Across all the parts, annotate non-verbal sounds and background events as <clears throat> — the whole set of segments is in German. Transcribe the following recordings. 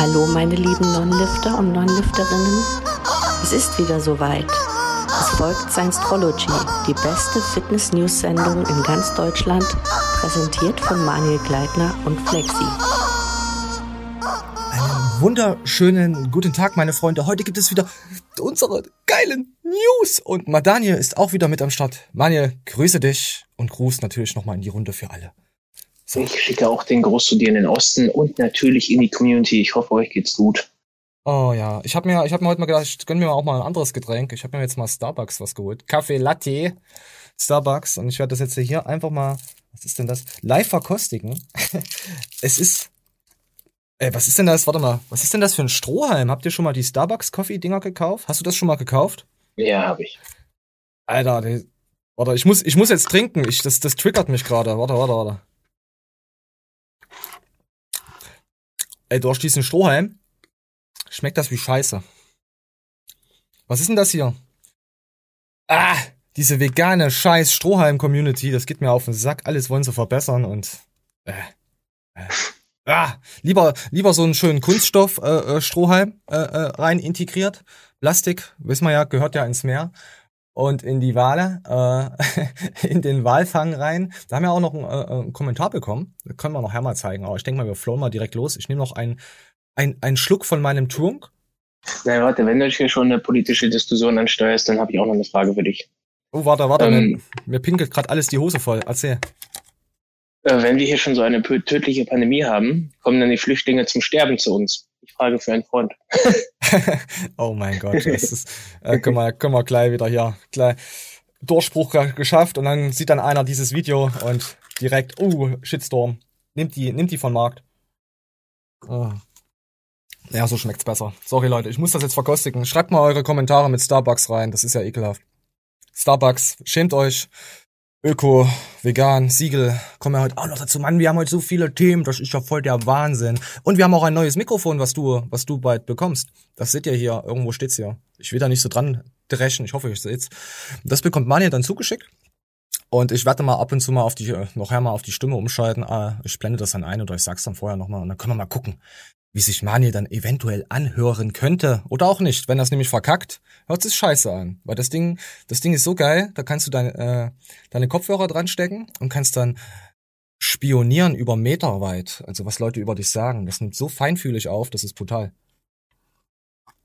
Hallo meine lieben Non-Lifter und Non-Lifterinnen. Es ist wieder soweit. Es folgt Science-Trology, die beste Fitness-News-Sendung in ganz Deutschland, präsentiert von Manuel Gleitner und Flexi. Einen wunderschönen guten Tag, meine Freunde. Heute gibt es wieder unsere geilen News. Und Madaniel ist auch wieder mit am Start. Manuel, grüße dich und Gruß natürlich nochmal in die Runde für alle. Ich schicke auch den Gruß zu dir in den Osten und natürlich in die Community. Ich hoffe, euch geht's gut. Oh ja, ich habe mir, ich habe mir heute mal gedacht, ich gönn mir auch mal ein anderes Getränk. Ich habe mir jetzt mal Starbucks was geholt. Kaffee Latte, Starbucks. Und ich werde das jetzt hier einfach mal, was ist denn das? Live verkostigen. <laughs> es ist, ey, was ist denn das? Warte mal, was ist denn das für ein Strohhalm? Habt ihr schon mal die Starbucks Coffee Dinger gekauft? Hast du das schon mal gekauft? Ja, habe ich. Alter, die, warte, ich muss, ich muss jetzt trinken. Ich, das, das triggert mich gerade. Warte, warte, warte. Ey, du hast diesen Strohhalm. Schmeckt das wie Scheiße. Was ist denn das hier? Ah, diese vegane scheiß Strohhalm-Community, das geht mir auf den Sack. Alles wollen sie verbessern und äh, äh. Ah, lieber, lieber so einen schönen Kunststoff äh, äh, äh, äh, rein integriert. Plastik, wissen wir ja, gehört ja ins Meer und in die Wale, äh, <laughs> in den Walfang rein. Da haben wir auch noch einen, äh, einen Kommentar bekommen. Das können wir noch mal zeigen. Aber ich denke mal, wir flowen mal direkt los. Ich nehme noch einen, einen, einen Schluck von meinem Trunk. Na, warte, wenn du hier schon eine politische Diskussion ansteuerst, dann habe ich auch noch eine Frage für dich. Oh, warte, warte, ähm, mir, mir pinkelt gerade alles die Hose voll. Erzähl. Äh, wenn wir hier schon so eine tödliche Pandemie haben, kommen dann die Flüchtlinge zum Sterben zu uns. Frage für einen Freund. <laughs> oh mein Gott, das ist, äh, können, wir, können wir gleich wieder hier, gleich Durchbruch geschafft und dann sieht dann einer dieses Video und direkt, uh, Shitstorm, nimmt die, nimmt die von Markt. Oh. Ja, so schmeckt's besser. Sorry Leute, ich muss das jetzt verkostigen. Schreibt mal eure Kommentare mit Starbucks rein, das ist ja ekelhaft. Starbucks, schämt euch. Öko, vegan, Siegel, kommen wir heute auch noch dazu. Mann, wir haben heute so viele Themen, das ist ja voll der Wahnsinn. Und wir haben auch ein neues Mikrofon, was du, was du bald bekommst. Das seht ihr hier, irgendwo steht's hier. Ich will da nicht so dran dreschen, ich hoffe, ich seht's. Das bekommt Manja dann zugeschickt. Und ich werde mal ab und zu mal auf die, noch mal auf die Stimme umschalten. Ah, ich blende das dann ein oder ich sag's dann vorher nochmal und dann können wir mal gucken, wie sich Mani dann eventuell anhören könnte oder auch nicht. Wenn das nämlich verkackt, hört es scheiße an. Weil das Ding, das Ding ist so geil, da kannst du deine, äh, deine Kopfhörer dran stecken und kannst dann spionieren über Meter weit. Also was Leute über dich sagen. Das nimmt so feinfühlig auf, das ist brutal.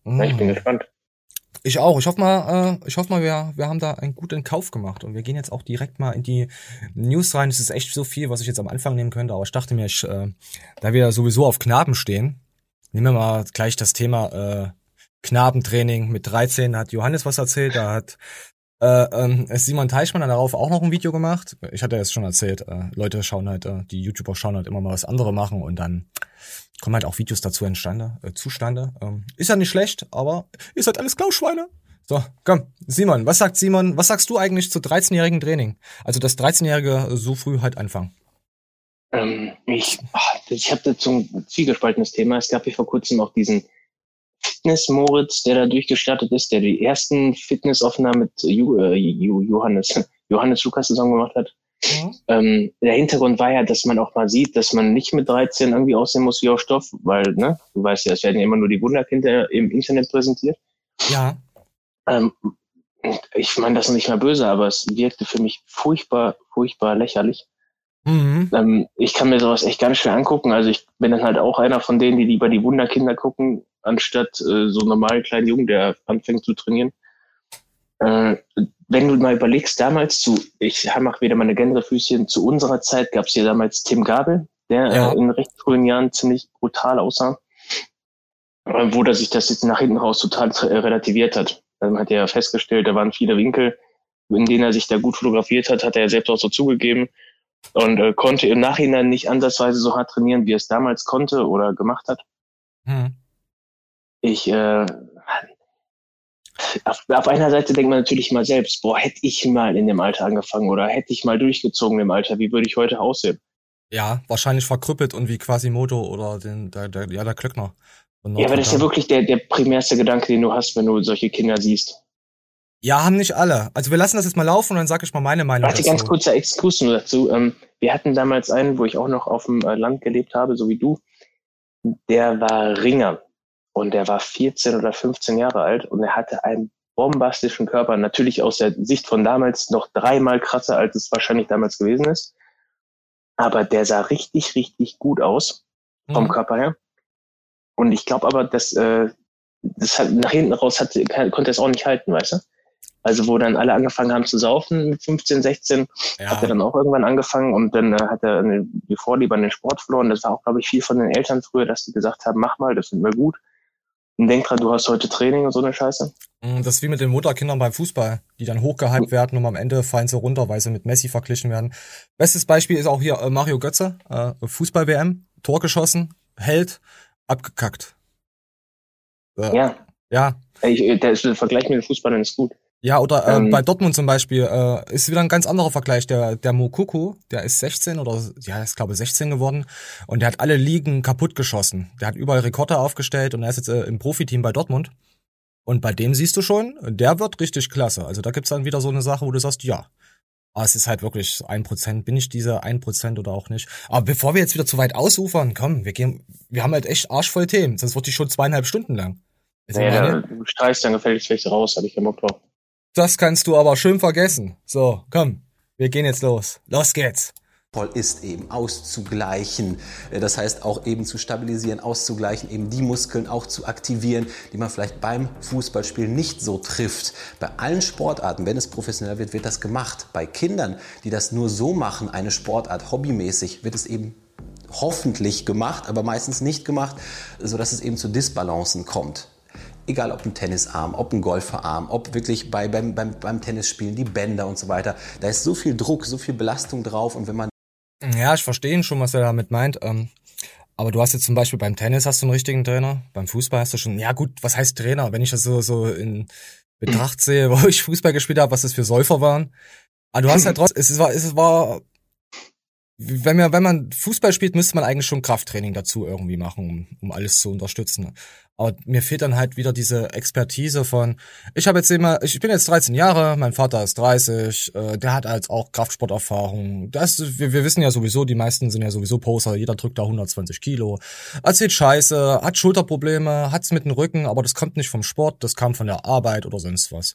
Mm. Ich bin gespannt. Ich auch. Ich hoffe mal, äh, ich hoffe mal, wir, wir haben da einen guten Kauf gemacht und wir gehen jetzt auch direkt mal in die News rein. Es ist echt so viel, was ich jetzt am Anfang nehmen könnte, aber ich dachte mir, ich, äh, da wir sowieso auf Knaben stehen, nehmen wir mal gleich das Thema äh, Knabentraining. Mit 13 hat Johannes was erzählt, da hat äh, ähm, Simon Teichmann hat darauf auch noch ein Video gemacht. Ich hatte es schon erzählt, äh, Leute schauen halt, äh, die YouTuber schauen halt immer mal was andere machen und dann kommen halt auch Videos dazu entstande, äh, zustande. Ähm, ist ja nicht schlecht, aber ihr seid alles Klauschweine. So, komm, Simon, was sagt Simon, was sagst du eigentlich zu 13-jährigen Training? Also das 13-jährige so früh halt anfangen. Ähm, ich ich habe dazu ein zwiegespaltenes Thema. Es gab hier vor kurzem auch diesen Fitness Moritz, der da durchgestartet ist, der die ersten Fitnessaufnahmen mit Ju, äh, Johannes, <laughs> Johannes Lukas zusammen gemacht hat. Mhm. Ähm, der Hintergrund war ja, dass man auch mal sieht, dass man nicht mit 13 irgendwie aussehen muss wie auf Stoff, weil, ne, du weißt ja, es werden ja immer nur die Wunderkinder im Internet präsentiert. Ja. Ähm, ich meine das ist nicht mal böse, aber es wirkte für mich furchtbar, furchtbar lächerlich. Mhm. Ähm, ich kann mir sowas echt ganz schwer angucken. Also ich bin dann halt auch einer von denen, die lieber die Wunderkinder gucken, anstatt äh, so normal kleinen Jungen, der anfängt zu trainieren. Äh, wenn du mal überlegst, damals zu, ich mache wieder meine Gänsefüßchen, zu unserer Zeit gab es hier damals Tim Gabel, der ja. äh, in recht frühen Jahren ziemlich brutal aussah, äh, wo der sich das jetzt nach hinten raus total äh, relativiert hat. Dann hat er festgestellt, da waren viele Winkel, in denen er sich da gut fotografiert hat, hat er selbst auch so zugegeben und äh, konnte im Nachhinein nicht ansatzweise so hart trainieren, wie er es damals konnte oder gemacht hat. Hm. Ich äh, auf, auf einer Seite denkt man natürlich mal selbst, boah, hätte ich mal in dem Alter angefangen oder hätte ich mal durchgezogen im Alter, wie würde ich heute aussehen? Ja, wahrscheinlich verkrüppelt und wie Quasimodo oder den, der, der, ja, der Klöckner. Ja, aber das ist ja wirklich der, der primärste Gedanke, den du hast, wenn du solche Kinder siehst. Ja, haben nicht alle. Also wir lassen das jetzt mal laufen und dann sage ich mal meine Meinung Warte, dazu. ganz kurzer Exkurs nur dazu. Ähm, wir hatten damals einen, wo ich auch noch auf dem äh, Land gelebt habe, so wie du. der war Ringer und der war 14 oder 15 Jahre alt und er hatte einen bombastischen Körper, natürlich aus der Sicht von damals noch dreimal krasser, als es wahrscheinlich damals gewesen ist. Aber der sah richtig, richtig gut aus vom mhm. Körper her. Und ich glaube aber, dass äh, das hat, nach hinten raus hat, konnte es auch nicht halten, weißt du? Also wo dann alle angefangen haben zu saufen mit 15, 16, ja. hat er dann auch irgendwann angefangen und dann äh, hat er eine, die Vorliebe an den Sport verloren. Das war auch, glaube ich, viel von den Eltern früher, dass die gesagt haben, mach mal, das finden wir gut. Und denk dran, du hast heute Training und so eine Scheiße. Mm, das ist wie mit den Mutterkindern beim Fußball, die dann hochgehypt werden und am Ende fallen sie runter, weil sie mit Messi verglichen werden. Bestes Beispiel ist auch hier äh, Mario Götze, äh, Fußball-WM, Tor geschossen, Held, abgekackt. Äh, ja. Ja. Ich, der, der Vergleich mit den Fußballern ist gut. Ja, oder äh, ähm, bei Dortmund zum Beispiel äh, ist wieder ein ganz anderer Vergleich. Der, der Mokoko, der ist 16 oder ja, ist glaube 16 geworden und der hat alle Ligen kaputt geschossen. Der hat überall Rekorde aufgestellt und er ist jetzt äh, im Profiteam bei Dortmund. Und bei dem siehst du schon, der wird richtig klasse. Also da gibt's dann wieder so eine Sache, wo du sagst, ja, aber es ist halt wirklich ein Prozent. Bin ich dieser ein Prozent oder auch nicht? Aber bevor wir jetzt wieder zu weit ausufern, komm, wir gehen, wir haben halt echt arschvoll Themen. Sonst wird die schon zweieinhalb Stunden lang. naja, du streichst dann gefälligst welche raus, hab ich keinen Bock drauf. Das kannst du aber schön vergessen. So, komm, wir gehen jetzt los. Los geht's ist eben auszugleichen. Äh, das heißt auch eben zu stabilisieren, auszugleichen, eben die Muskeln auch zu aktivieren, die man vielleicht beim Fußballspielen nicht so trifft. Bei allen Sportarten, wenn es professionell wird, wird das gemacht. Bei Kindern, die das nur so machen, eine Sportart hobbymäßig, wird es eben hoffentlich gemacht, aber meistens nicht gemacht, sodass es eben zu Disbalancen kommt egal ob ein Tennisarm, ob ein Golferarm, ob wirklich bei, beim, beim, beim Tennisspielen die Bänder und so weiter. Da ist so viel Druck, so viel Belastung drauf und wenn man ja, ich verstehe schon, was er damit meint. Ähm, aber du hast jetzt zum Beispiel beim Tennis hast du einen richtigen Trainer, beim Fußball hast du schon, ja gut, was heißt Trainer? Wenn ich das so, so in Betracht sehe, <laughs> wo ich Fußball gespielt habe, was das für Säufer waren. Aber du hast halt <clears throat> trotzdem, es war, es war wenn man, wenn man Fußball spielt, müsste man eigentlich schon Krafttraining dazu irgendwie machen, um, um alles zu unterstützen. Aber mir fehlt dann halt wieder diese Expertise von, ich habe jetzt immer, ich bin jetzt 13 Jahre, mein Vater ist 30, äh, der hat halt auch Kraftsporterfahrung. Das, wir, wir wissen ja sowieso, die meisten sind ja sowieso Poser, jeder drückt da 120 Kilo. Erzählt Scheiße, hat Schulterprobleme, hat's mit dem Rücken, aber das kommt nicht vom Sport, das kam von der Arbeit oder sonst was.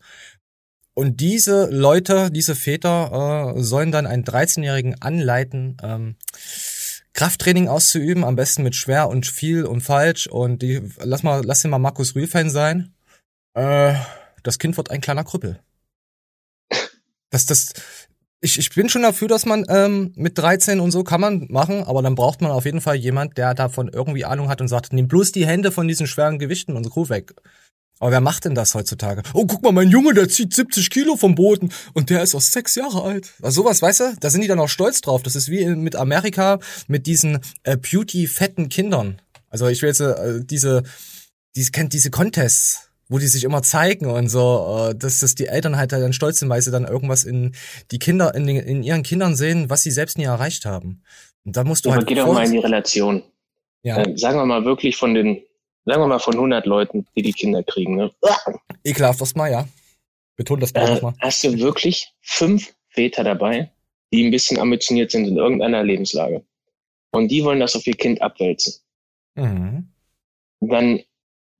Und diese Leute, diese Väter äh, sollen dann einen 13-Jährigen anleiten, ähm, Krafttraining auszuüben, am besten mit schwer und viel und falsch. Und die, lass mal, lass den mal Markus Rühl-Fan sein. Äh, das Kind wird ein kleiner Krüppel. Das, das, ich, ich bin schon dafür, dass man ähm, mit 13 und so kann man machen, aber dann braucht man auf jeden Fall jemand, der davon irgendwie Ahnung hat und sagt, nimm bloß die Hände von diesen schweren Gewichten und Crew weg. Aber wer macht denn das heutzutage? Oh, guck mal, mein Junge, der zieht 70 Kilo vom Boden und der ist auch sechs Jahre alt. Also sowas, weißt du? Da sind die dann auch stolz drauf. Das ist wie mit Amerika mit diesen äh, beauty-fetten Kindern. Also ich will jetzt äh, diese, diese kennt diese Contests, wo die sich immer zeigen und so, äh, dass, dass die Eltern halt dann stolz sind, weil sie dann irgendwas in die Kinder, in, den, in ihren Kindern sehen, was sie selbst nie erreicht haben. Und da musst du ja, halt. geht auch mal in die Relation. Ja. Äh, sagen wir mal wirklich von den sagen wir mal von 100 Leuten, die die Kinder kriegen. Ne? Ekelhaft das mal, ja. Betont das äh, mal. Hast du wirklich fünf Väter dabei, die ein bisschen ambitioniert sind in irgendeiner Lebenslage. Und die wollen das auf ihr Kind abwälzen. Mhm. Dann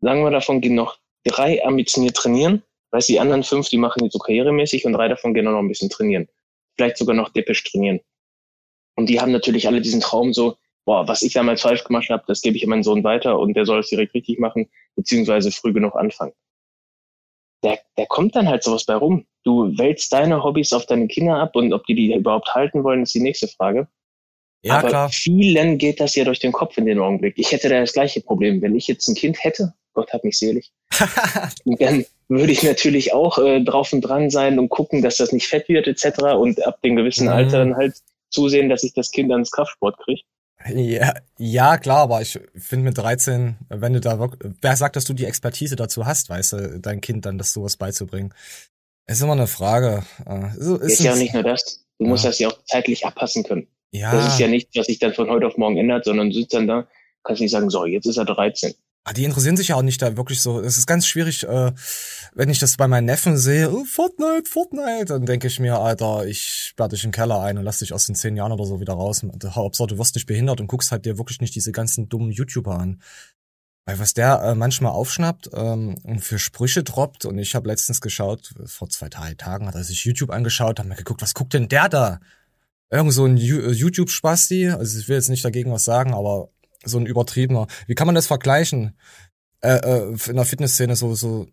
sagen wir davon gehen noch drei ambitioniert trainieren. Weißt die anderen fünf, die machen die so karrieremäßig und drei davon gehen auch noch ein bisschen trainieren. Vielleicht sogar noch dippisch trainieren. Und die haben natürlich alle diesen Traum so, boah, was ich damals falsch gemacht habe, das gebe ich meinen Sohn weiter und der soll es direkt richtig machen, beziehungsweise früh genug anfangen. Der, der kommt dann halt sowas bei rum. Du wälzt deine Hobbys auf deine Kinder ab und ob die die überhaupt halten wollen, ist die nächste Frage. Ja, Aber klar. vielen geht das ja durch den Kopf in den Augenblick. Ich hätte da das gleiche Problem. Wenn ich jetzt ein Kind hätte, Gott hat mich selig, <laughs> dann würde ich natürlich auch äh, drauf und dran sein und gucken, dass das nicht fett wird etc. Und ab dem gewissen mhm. Alter dann halt zusehen, dass ich das Kind ans Kraftsport kriege. Ja, ja, klar, aber ich finde mit 13, wenn du da wirklich, wer sagt, dass du die Expertise dazu hast, weißt du, dein Kind dann das sowas beizubringen? ist immer eine Frage. Ist, ist, ist ja auch nicht nur das. Du musst das ja auch zeitlich abpassen können. Ja. Das ist ja nichts, was sich dann von heute auf morgen ändert, sondern du sitzt dann da, kannst nicht sagen, so, jetzt ist er 13. Ah, die interessieren sich ja auch nicht da wirklich so. Es ist ganz schwierig, äh, wenn ich das bei meinen Neffen sehe, oh, Fortnite, Fortnite, dann denke ich mir, Alter, ich sperr dich in den Keller ein und lass dich aus den zehn Jahren oder so wieder raus. Hauptsache, du wirst nicht behindert und guckst halt dir wirklich nicht diese ganzen dummen YouTuber an. Weil was der äh, manchmal aufschnappt ähm, und für Sprüche droppt, und ich habe letztens geschaut, vor zwei, drei Tagen hat er sich YouTube angeschaut, hat mir geguckt, was guckt denn der da? Irgend so ein YouTube-Spasti, also ich will jetzt nicht dagegen was sagen, aber so ein übertriebener. Wie kann man das vergleichen? Äh, äh, in der Fitnessszene so, so,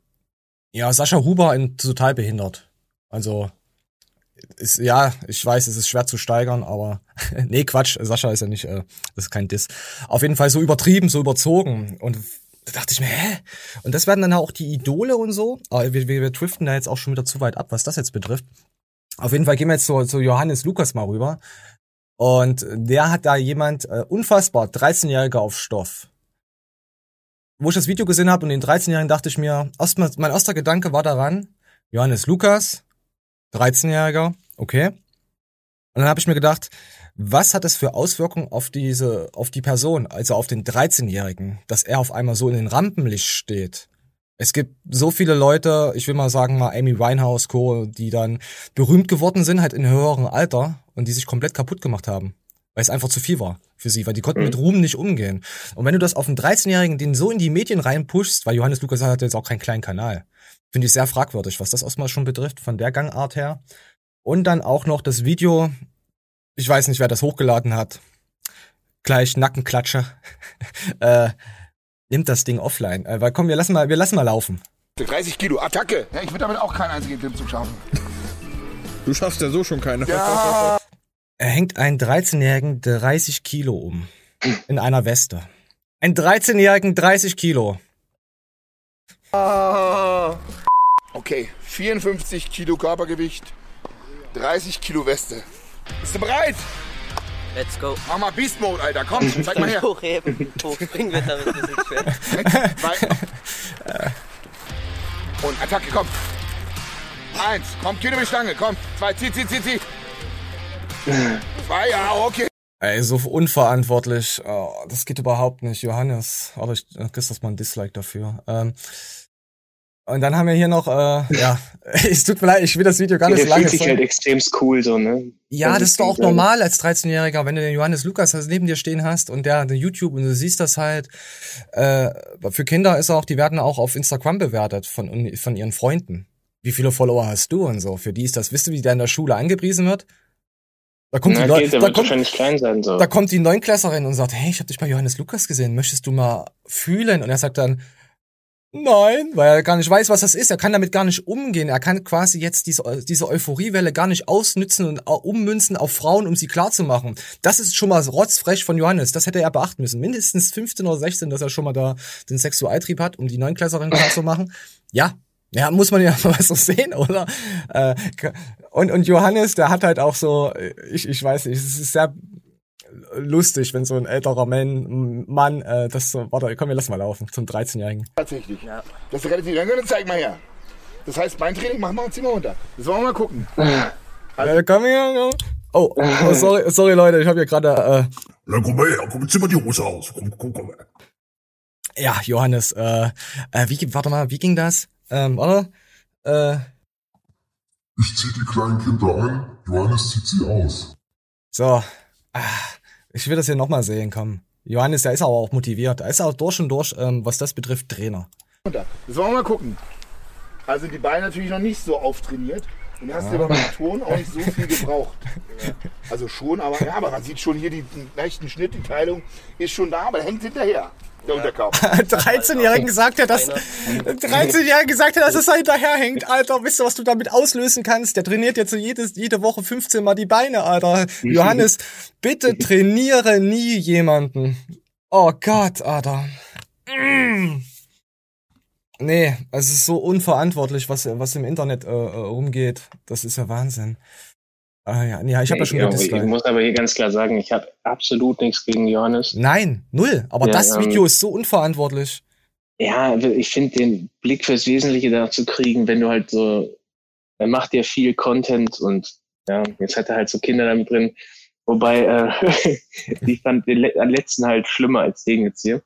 ja, Sascha Huber in total behindert. Also, ist, ja, ich weiß, es ist schwer zu steigern, aber <laughs> nee, Quatsch, Sascha ist ja nicht, äh, das ist kein Diss. Auf jeden Fall so übertrieben, so überzogen und da dachte ich mir, hä? Und das werden dann auch die Idole und so. Aber wir, wir, wir driften da jetzt auch schon wieder zu weit ab, was das jetzt betrifft. Auf jeden Fall gehen wir jetzt zu, zu Johannes Lukas mal rüber. Und der hat da jemand, äh, unfassbar, 13-Jähriger auf Stoff. Wo ich das Video gesehen habe und den 13-Jährigen dachte ich mir, erstmal, mein erster Gedanke war daran, Johannes Lukas, 13-Jähriger, okay. Und dann habe ich mir gedacht, was hat das für Auswirkungen auf diese, auf die Person, also auf den 13-Jährigen, dass er auf einmal so in den Rampenlicht steht? Es gibt so viele Leute, ich will mal sagen mal Amy Winehouse, Co., die dann berühmt geworden sind, halt in höherem Alter und die sich komplett kaputt gemacht haben. Weil es einfach zu viel war für sie, weil die konnten mhm. mit Ruhm nicht umgehen. Und wenn du das auf einen 13-Jährigen, den so in die Medien reinpushst, weil Johannes Lukas hat jetzt auch keinen kleinen Kanal, finde ich sehr fragwürdig, was das erstmal schon betrifft, von der Gangart her. Und dann auch noch das Video, ich weiß nicht, wer das hochgeladen hat, gleich Nackenklatsche. <laughs> äh, nimmt das Ding offline. Äh, weil komm, wir lassen mal, wir lassen mal laufen. 30 Kilo, Attacke. Ja, ich würde damit auch keinen einzigen Klimmzug schaffen. Du schaffst ja so schon keine. Ja. Er hängt einen 13-Jährigen 30 Kilo um. In einer Weste. Ein 13-Jährigen 30 Kilo. Okay, 54 Kilo Körpergewicht, 30 Kilo Weste. Bist du bereit? Let's go. Mach mal Beast Mode, Alter. Komm, zeig mal her. Hochheben. Hochspringen wird damit ein bisschen schwer. Und Attacke, komm. Eins, komm, Kino mit Stange, komm. Zwei, zieh, zieh, zieh, zieh. Zwei, ja, okay. Ey, so unverantwortlich. Oh, das geht überhaupt nicht, Johannes. Aber ich äh, kriegst das mal ein Dislike dafür. Ähm, und dann haben wir hier noch, äh, <laughs> ja, es tut mir leid, ich will das Video gar nicht so lange. Das fühlt sich halt extrem cool so, ne? Ja, das, das ist doch auch normal als 13-Jähriger, wenn du den Johannes Lukas neben dir stehen hast und der, der YouTube und du siehst das halt. Äh, für Kinder ist auch, die werden auch auf Instagram bewertet von, von ihren Freunden. Wie viele Follower hast du und so? Für die ist das, wisst ihr, wie der in der Schule angepriesen wird? Da kommt, Na, die, okay, da, kommt, sein, so. da kommt die Neunklässerin und sagt, hey, ich habe dich bei Johannes Lukas gesehen, möchtest du mal fühlen? Und er sagt dann, Nein, weil er gar nicht weiß, was das ist. Er kann damit gar nicht umgehen. Er kann quasi jetzt diese, diese Euphoriewelle gar nicht ausnützen und ummünzen auf Frauen, um sie klarzumachen. Das ist schon mal rotzfrech von Johannes. Das hätte er beachten müssen. Mindestens 15 oder 16, dass er schon mal da den Sexualtrieb hat, um die Neunklässerin klarzumachen. Ja, ja, muss man ja <laughs> mal so sehen, oder? Äh, und, und Johannes, der hat halt auch so, ich, ich weiß nicht, es ist sehr lustig, wenn so ein älterer Mann, Mann äh, das so, warte, komm, wir lassen mal laufen, zum 13-Jährigen. Tatsächlich. Ja. Das ist relativ lange, zeig mal her. Das heißt, mein Training machen wir und ziehen wir runter. Das wollen wir mal gucken. Also, ja, komm her, Oh, oh, sorry, sorry Leute, ich habe hier gerade. Äh, Na, komm mal her, komm, zieh mal die Hose aus. Komm, komm, komm. Ja, Johannes, äh, äh, wie, warte mal, wie ging das? Ähm, oder? Äh, ich zieh die kleinen Kinder ein, Johannes zieht sie aus. So, ah, ich will das hier nochmal sehen, komm. Johannes, der ist aber auch motiviert. Er ist auch durch und durch, ähm, was das betrifft, Trainer. Wollen wir mal gucken. Also die Beine natürlich noch nicht so auftrainiert. Und hast ja. aber beim Ton auch nicht so viel gebraucht. Also schon, aber ja, aber man sieht schon hier die, den leichten Schnitt, die Teilung ist schon da, aber hängt hinterher. Der Unterkörper. <laughs> 13-Jährigen gesagt hat, dass 13-Jährigen gesagt hat, dass es da hinterherhängt, Alter. Wisst ihr, was du damit auslösen kannst? Der trainiert jetzt so jedes, jede Woche 15 Mal die Beine, Alter. Johannes, bitte trainiere nie jemanden. Oh Gott, Alter. Mm. Nee, es ist so unverantwortlich, was, was im Internet äh, äh rumgeht. Das ist ja Wahnsinn. Ah, ja, ja, ich habe ja schon ja, Ich muss aber hier ganz klar sagen, ich habe absolut nichts gegen Johannes. Nein, null. Aber ja, das Video ähm, ist so unverantwortlich. Ja, ich finde den Blick fürs Wesentliche da zu kriegen, wenn du halt so, er macht ja viel Content und ja, jetzt hat er halt so Kinder damit drin. Wobei, äh, <laughs> ich fand den letzten halt schlimmer als den jetzt hier.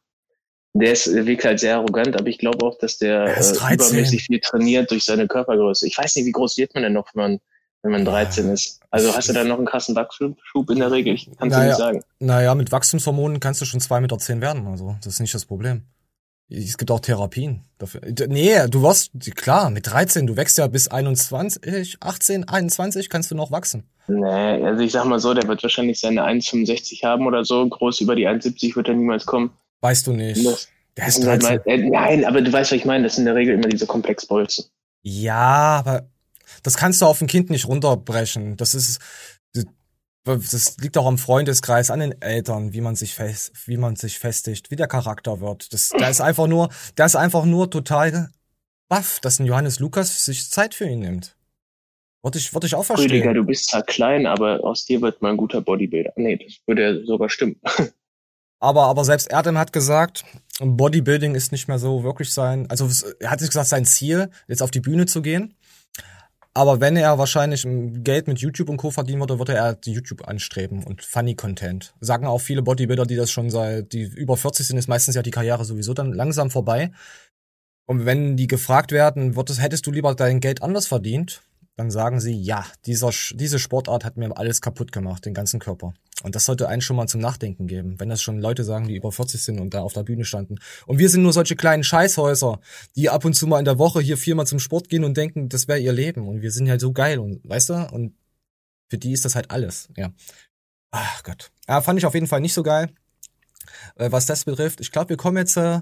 Der ist, wirkt halt sehr arrogant, aber ich glaube auch, dass der äh, übermäßig viel trainiert durch seine Körpergröße. Ich weiß nicht, wie groß wird man denn noch, wenn man, wenn man 13 ist? Also hast du da noch einen krassen Wachstumsschub in der Regel? Ich kann es naja, nicht sagen. Naja, mit Wachstumshormonen kannst du schon zwei Meter zehn werden. Also, das ist nicht das Problem. Es gibt auch Therapien dafür. Nee, du wirst, klar, mit 13, du wächst ja bis 21, 18, 21 kannst du noch wachsen. Nee, also ich sag mal so, der wird wahrscheinlich seine 1,65 haben oder so. Groß über die 1,70 wird er niemals kommen. Weißt du nicht. Das, der ist 13. Halt mal, äh, nein, aber du weißt, was ich meine. Das sind in der Regel immer diese Komplexbolzen. Ja, aber das kannst du auf ein Kind nicht runterbrechen. Das ist, das liegt auch am Freundeskreis, an den Eltern, wie man sich fest, wie man sich festigt, wie der Charakter wird. Das, der ist einfach nur, der ist einfach nur total baff, dass ein Johannes Lukas sich Zeit für ihn nimmt. Würde ich, würde ich auch verstehen. Rüdiger, du bist zwar klein, aber aus dir wird mal ein guter Bodybuilder. Nee, das würde ja sogar stimmen. <laughs> Aber, aber selbst Erdem hat gesagt, Bodybuilding ist nicht mehr so wirklich sein, also er hat sich gesagt, sein Ziel, jetzt auf die Bühne zu gehen. Aber wenn er wahrscheinlich Geld mit YouTube und Co. verdienen würde, würde er YouTube anstreben und Funny Content. Sagen auch viele Bodybuilder, die das schon seit, die über 40 sind, ist meistens ja die Karriere sowieso dann langsam vorbei. Und wenn die gefragt werden, würdest, hättest du lieber dein Geld anders verdient? Dann sagen sie, ja, dieser, diese Sportart hat mir alles kaputt gemacht, den ganzen Körper. Und das sollte einen schon mal zum Nachdenken geben, wenn das schon Leute sagen, die über 40 sind und da auf der Bühne standen. Und wir sind nur solche kleinen Scheißhäuser, die ab und zu mal in der Woche hier viermal zum Sport gehen und denken, das wäre ihr Leben. Und wir sind halt so geil und weißt du? Und für die ist das halt alles, ja. Ach Gott. Ja, fand ich auf jeden Fall nicht so geil, äh, was das betrifft. Ich glaube, wir kommen jetzt. Äh,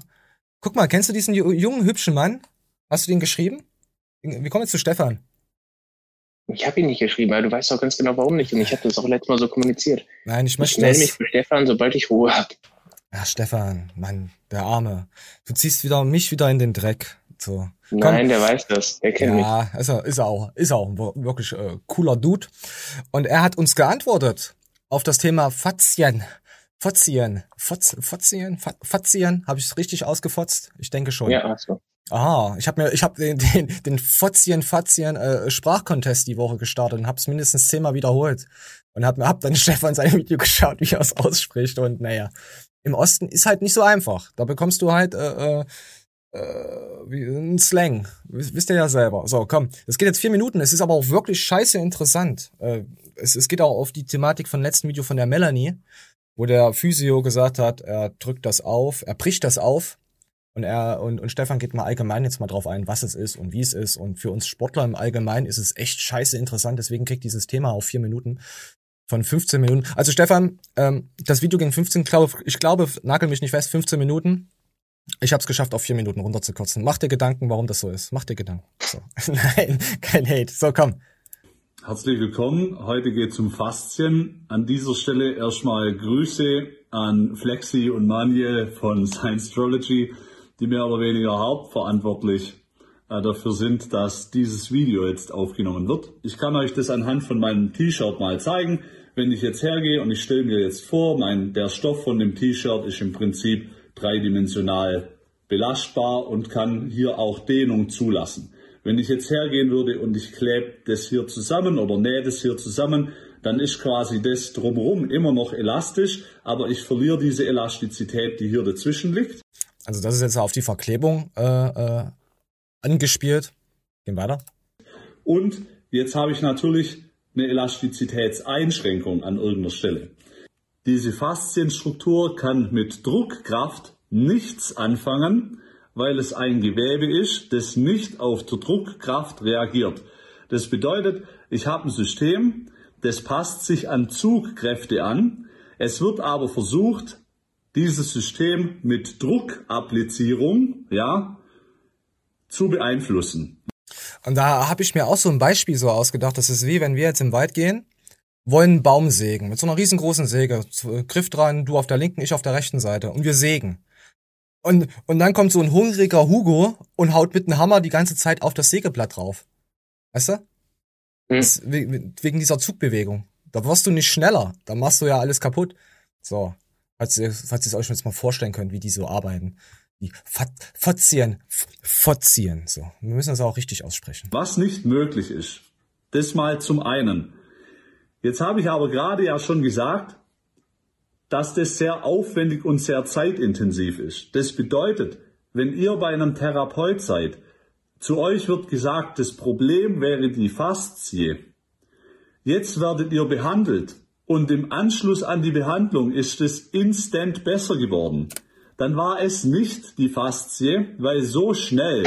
guck mal, kennst du diesen jungen, hübschen Mann? Hast du den geschrieben? Wir kommen jetzt zu Stefan. Ich habe ihn nicht geschrieben, aber du weißt doch ganz genau, warum nicht. Und ich habe das auch letztes Mal so kommuniziert. Nein, ich möchte ich melde mich für Stefan, sobald ich Ruhe habe. Ja, Stefan, Mann, der Arme. Du ziehst wieder mich wieder in den Dreck. So. Komm. Nein, der weiß das. Der kennt ja, mich. Ja, ist er, ist er auch. Ist auch ein wirklich äh, cooler Dude. Und er hat uns geantwortet auf das Thema Fazien. Fazien. Fazien? Fazien? Habe ich es richtig ausgefotzt? Ich denke schon. Ja, achso. Ah, ich habe mir, ich habe <laughs> den, den, den Fozien Fazien äh, Sprachcontest die Woche gestartet und habe es mindestens zehnmal wiederholt und hab, hab dann <laughs> Stefan sein Video geschaut, wie er es ausspricht und naja, im Osten ist halt nicht so einfach. Da bekommst du halt äh, äh, äh, wie ein Slang, wisst ihr ja selber. So, komm, das geht jetzt vier Minuten. Es ist aber auch wirklich scheiße interessant. Äh, es, es geht auch auf die Thematik von letzten Video von der Melanie, wo der Physio gesagt hat, er drückt das auf, er bricht das auf und er und, und Stefan geht mal allgemein jetzt mal drauf ein, was es ist und wie es ist. Und für uns Sportler im Allgemeinen ist es echt scheiße interessant. Deswegen kriegt dieses Thema auf vier Minuten von 15 Minuten. Also Stefan, ähm, das Video ging 15, glaub, ich glaube, nagel mich nicht fest, 15 Minuten. Ich habe es geschafft, auf vier Minuten runterzukürzen. Mach dir Gedanken, warum das so ist. Mach dir Gedanken. So. <laughs> Nein, kein Hate. So, komm. Herzlich willkommen. Heute geht es um Faszien. An dieser Stelle erstmal Grüße an Flexi und Manuel von Science Astrology die mehr oder weniger hauptverantwortlich äh, dafür sind, dass dieses Video jetzt aufgenommen wird. Ich kann euch das anhand von meinem T-Shirt mal zeigen. Wenn ich jetzt hergehe und ich stelle mir jetzt vor, mein, der Stoff von dem T-Shirt ist im Prinzip dreidimensional belastbar und kann hier auch Dehnung zulassen. Wenn ich jetzt hergehen würde und ich klebe das hier zusammen oder nähe das hier zusammen, dann ist quasi das drumherum immer noch elastisch, aber ich verliere diese Elastizität, die hier dazwischen liegt. Also das ist jetzt auf die Verklebung äh, äh, angespielt. Gehen weiter. Und jetzt habe ich natürlich eine Elastizitätseinschränkung an irgendeiner Stelle. Diese Faszienstruktur kann mit Druckkraft nichts anfangen, weil es ein Gewebe ist, das nicht auf die Druckkraft reagiert. Das bedeutet, ich habe ein System, das passt sich an Zugkräfte an. Es wird aber versucht, dieses System mit Druckapplizierung, ja, zu beeinflussen. Und da habe ich mir auch so ein Beispiel so ausgedacht. Das ist wie, wenn wir jetzt im Wald gehen, wollen einen Baum sägen mit so einer riesengroßen Säge, Griff dran, du auf der linken, ich auf der rechten Seite und wir sägen. Und, und dann kommt so ein hungriger Hugo und haut mit einem Hammer die ganze Zeit auf das Sägeblatt drauf. Weißt du? Hm. wegen dieser Zugbewegung. Da wirst du nicht schneller. Da machst du ja alles kaputt. So. Falls ihr, falls ihr es euch jetzt mal vorstellen könnt, wie die so arbeiten. Die Fozien, Fozien, so. Wir müssen das auch richtig aussprechen. Was nicht möglich ist, das mal zum einen. Jetzt habe ich aber gerade ja schon gesagt, dass das sehr aufwendig und sehr zeitintensiv ist. Das bedeutet, wenn ihr bei einem Therapeut seid, zu euch wird gesagt, das Problem wäre die Faszie. Jetzt werdet ihr behandelt und im Anschluss an die Behandlung ist es instant besser geworden. Dann war es nicht die Faszie, weil so schnell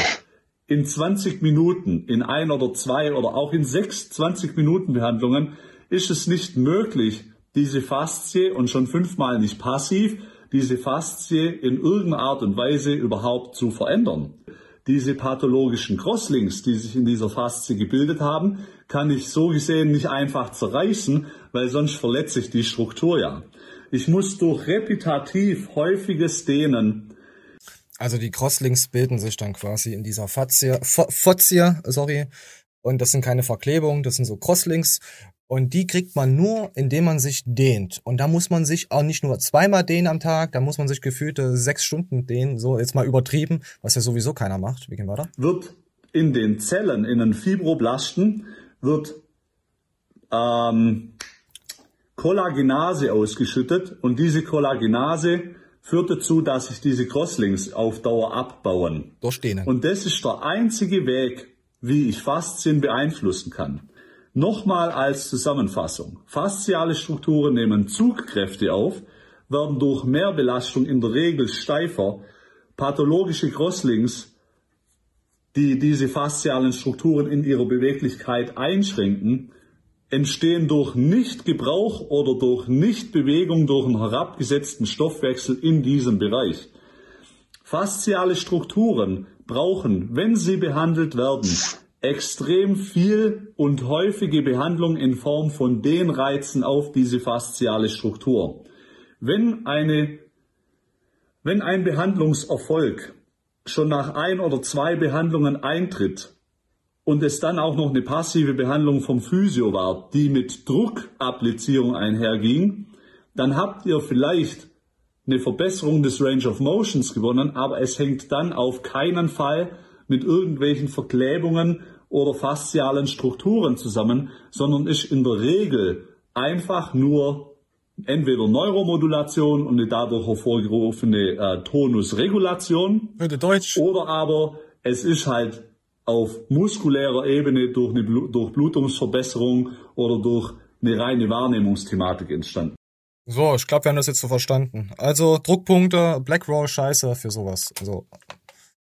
in 20 Minuten, in ein oder zwei oder auch in sechs 20 Minuten Behandlungen ist es nicht möglich, diese Faszie und schon fünfmal nicht passiv, diese Faszie in irgendeiner Art und Weise überhaupt zu verändern. Diese pathologischen Crosslinks, die sich in dieser Faszie gebildet haben, kann ich so gesehen nicht einfach zerreißen, weil sonst verletze ich die Struktur ja. Ich muss durch repetitiv häufiges Dehnen also die Crosslinks bilden sich dann quasi in dieser Faszie, Faszie, sorry, und das sind keine Verklebungen, das sind so Crosslinks und die kriegt man nur, indem man sich dehnt. Und da muss man sich auch nicht nur zweimal dehnen am Tag, da muss man sich gefühlte sechs Stunden dehnen, so jetzt mal übertrieben, was ja sowieso keiner macht. Wie gehen wir da? Wird in den Zellen, in den Fibroblasten, wird ähm, Kollagenase ausgeschüttet und diese Kollagenase führt dazu, dass sich diese Crosslinks auf Dauer abbauen. Durchstehen. Und das ist der einzige Weg, wie ich Faszien beeinflussen kann. Nochmal als Zusammenfassung. Fasziale Strukturen nehmen Zugkräfte auf, werden durch Mehrbelastung in der Regel steifer. Pathologische Crosslinks, die diese faszialen Strukturen in ihrer Beweglichkeit einschränken, entstehen durch Nichtgebrauch oder durch Nichtbewegung durch einen herabgesetzten Stoffwechsel in diesem Bereich. Fasziale Strukturen brauchen, wenn sie behandelt werden, extrem viel und häufige Behandlung in Form von Dehnreizen auf diese fasziale Struktur. Wenn eine, wenn ein Behandlungserfolg schon nach ein oder zwei Behandlungen eintritt und es dann auch noch eine passive Behandlung vom Physio war, die mit Druckapplizierung einherging, dann habt ihr vielleicht eine Verbesserung des Range of Motions gewonnen, aber es hängt dann auf keinen Fall mit irgendwelchen Verklebungen oder faszialen Strukturen zusammen, sondern ist in der Regel einfach nur entweder Neuromodulation und eine dadurch hervorgerufene äh, Tonusregulation Deutsch. oder aber es ist halt auf muskulärer Ebene durch eine Durchblutungsverbesserung oder durch eine reine Wahrnehmungsthematik entstanden. So, ich glaube, wir haben das jetzt so verstanden. Also Druckpunkte, Black Roll, Scheiße für sowas. Also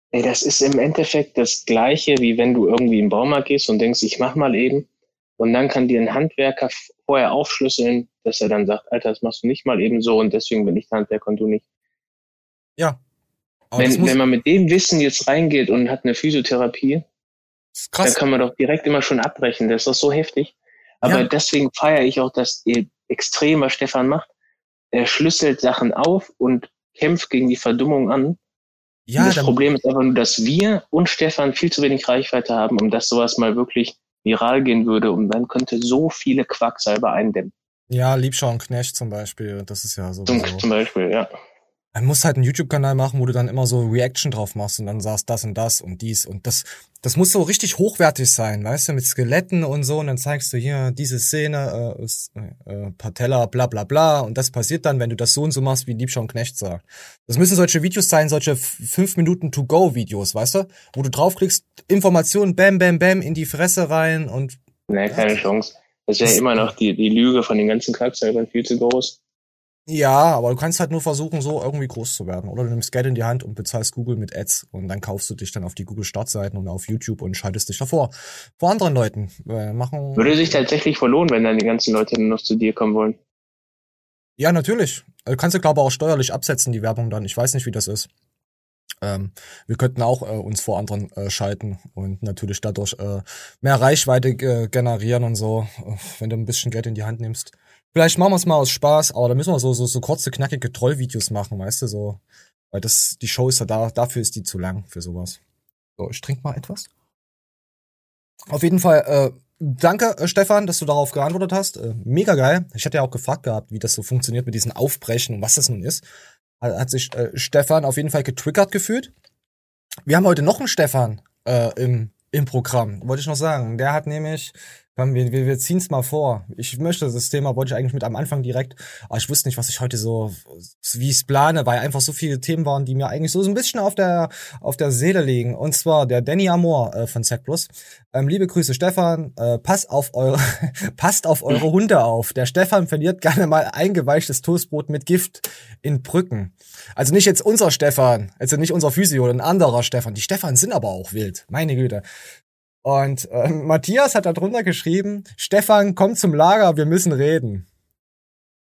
Ey, das ist im Endeffekt das Gleiche, wie wenn du irgendwie im Baumarkt gehst und denkst, ich mach mal eben. Und dann kann dir ein Handwerker vorher aufschlüsseln, dass er dann sagt, Alter, das machst du nicht mal eben so und deswegen bin ich der Handwerker und du nicht. Ja. Wenn, wenn man mit dem Wissen jetzt reingeht und hat eine Physiotherapie, dann kann man doch direkt immer schon abbrechen. Das ist doch so heftig. Aber ja. deswegen feiere ich auch das extrem, was Stefan macht. Er schlüsselt Sachen auf und kämpft gegen die Verdummung an. Ja, das Problem ist einfach nur, dass wir und Stefan viel zu wenig Reichweite haben, um dass sowas mal wirklich viral gehen würde und man könnte so viele Quacksalber eindämmen. Ja, Liebschau und Knecht zum Beispiel, das ist ja so. Zum, zum Beispiel, ja. Man muss halt einen YouTube-Kanal machen, wo du dann immer so Reaction drauf machst und dann sagst das und das und dies und das. Das muss so richtig hochwertig sein, weißt du, mit Skeletten und so und dann zeigst du hier diese Szene, äh, ist, äh, Patella, bla bla bla und das passiert dann, wenn du das so und so machst, wie Liebschau und Knecht sagt. Das müssen solche Videos sein, solche 5 Minuten To-Go-Videos, weißt du, wo du draufklickst, Informationen, bam, bam, bam, in die Fresse rein und... Nee, keine Chance. Das ist ja immer noch die, die Lüge von den ganzen Quacksalbern viel zu groß. Ja, aber du kannst halt nur versuchen, so irgendwie groß zu werden. Oder du nimmst Geld in die Hand und bezahlst Google mit Ads und dann kaufst du dich dann auf die Google-Startseiten und auf YouTube und schaltest dich davor. Vor anderen Leuten äh, machen. Würde sich tatsächlich verlohnen, wenn dann die ganzen Leute nur noch zu dir kommen wollen. Ja, natürlich. Du kannst du, glaube ich, auch steuerlich absetzen, die Werbung dann. Ich weiß nicht, wie das ist. Ähm, wir könnten auch äh, uns vor anderen äh, schalten und natürlich dadurch äh, mehr Reichweite äh, generieren und so, äh, wenn du ein bisschen Geld in die Hand nimmst. Vielleicht machen wir es mal aus Spaß, aber da müssen wir so, so, so kurze, knackige Trollvideos machen, weißt du, so. Weil das, die Show ist ja da, dafür ist die zu lang für sowas. So, ich trinke mal etwas. Auf jeden Fall, äh, danke, äh, Stefan, dass du darauf geantwortet hast. Äh, mega geil. Ich hatte ja auch gefragt gehabt, wie das so funktioniert mit diesen Aufbrechen und was das nun ist. Hat sich äh, Stefan auf jeden Fall getriggert gefühlt. Wir haben heute noch einen Stefan äh, im, im Programm, wollte ich noch sagen. Der hat nämlich Komm, wir, wir, wir ziehen es mal vor. Ich möchte das Thema, wollte ich eigentlich mit am Anfang direkt, aber ich wusste nicht, was ich heute so, wie ich es plane, weil einfach so viele Themen waren, die mir eigentlich so, so ein bisschen auf der, auf der Seele liegen. Und zwar der Danny Amor äh, von Zack Plus. Ähm, liebe Grüße, Stefan. Äh, pass auf eure, <laughs> passt auf eure Hunde auf. Der Stefan verliert gerne mal eingeweichtes Toastbrot mit Gift in Brücken. Also nicht jetzt unser Stefan, also nicht unser Physio, ein anderer Stefan. Die Stefans sind aber auch wild. Meine Güte. Und äh, <laughs> Matthias hat da drunter geschrieben, Stefan, komm zum Lager, wir müssen reden.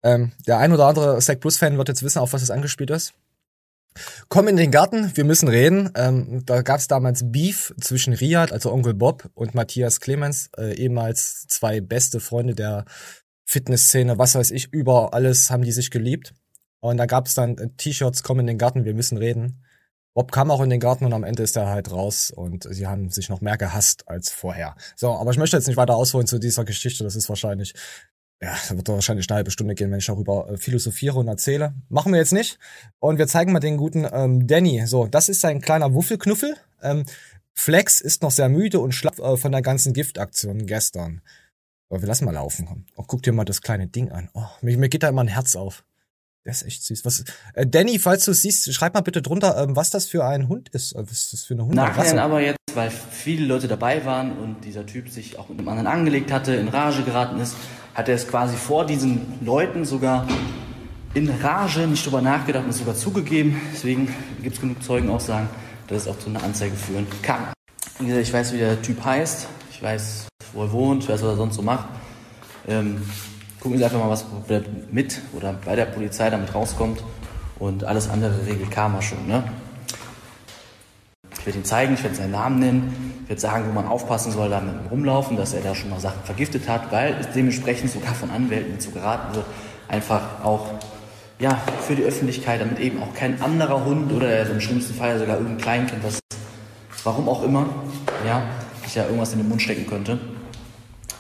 Ähm, der ein oder andere Sack Plus Fan wird jetzt wissen, auf was es angespielt ist. Komm in den Garten, wir müssen reden. Ähm, da gab es damals Beef zwischen Riyad, also Onkel Bob, und Matthias Clemens, äh, ehemals zwei beste Freunde der Fitnessszene, was weiß ich, über alles haben die sich geliebt. Und da gab es dann äh, T-Shirts, komm in den Garten, wir müssen reden. Bob kam auch in den Garten und am Ende ist er halt raus und sie haben sich noch mehr gehasst als vorher. So, aber ich möchte jetzt nicht weiter ausholen zu dieser Geschichte. Das ist wahrscheinlich, ja, da wird wahrscheinlich eine halbe Stunde gehen, wenn ich darüber äh, philosophiere und erzähle. Machen wir jetzt nicht. Und wir zeigen mal den guten ähm, Danny. So, das ist sein kleiner Wuffelknuffel. Ähm, Flex ist noch sehr müde und schlapp äh, von der ganzen Giftaktion gestern. Aber wir lassen mal laufen. Komm. Oh, guck dir mal das kleine Ding an. Oh, mir, mir geht da immer ein Herz auf. Der ist echt süß. Was, äh, Danny, falls du es siehst, schreib mal bitte drunter, ähm, was das für ein Hund ist. Äh, was das für eine Hundrasse. Nachher aber jetzt, weil viele Leute dabei waren und dieser Typ sich auch mit einem anderen angelegt hatte, in Rage geraten ist, hat er es quasi vor diesen Leuten sogar in Rage nicht drüber nachgedacht und es sogar zugegeben. Deswegen gibt es genug Zeugenaussagen, dass es auch zu einer Anzeige führen kann. Wie gesagt, ich weiß, wie der Typ heißt. Ich weiß, wo er wohnt, ich weiß, was er sonst so macht. Ähm, gucken Sie einfach mal, was mit oder bei der Polizei damit rauskommt. Und alles andere regelt Karma schon. Ne? Ich werde ihn zeigen, ich werde seinen Namen nennen, ich werde sagen, wo man aufpassen soll, da mit ihm rumlaufen, dass er da schon mal Sachen vergiftet hat, weil es dementsprechend sogar von Anwälten dazu geraten wird, einfach auch ja, für die Öffentlichkeit, damit eben auch kein anderer Hund oder im schlimmsten Fall sogar irgendein Kleinkind, was warum auch immer, ja, sich ja irgendwas in den Mund stecken könnte.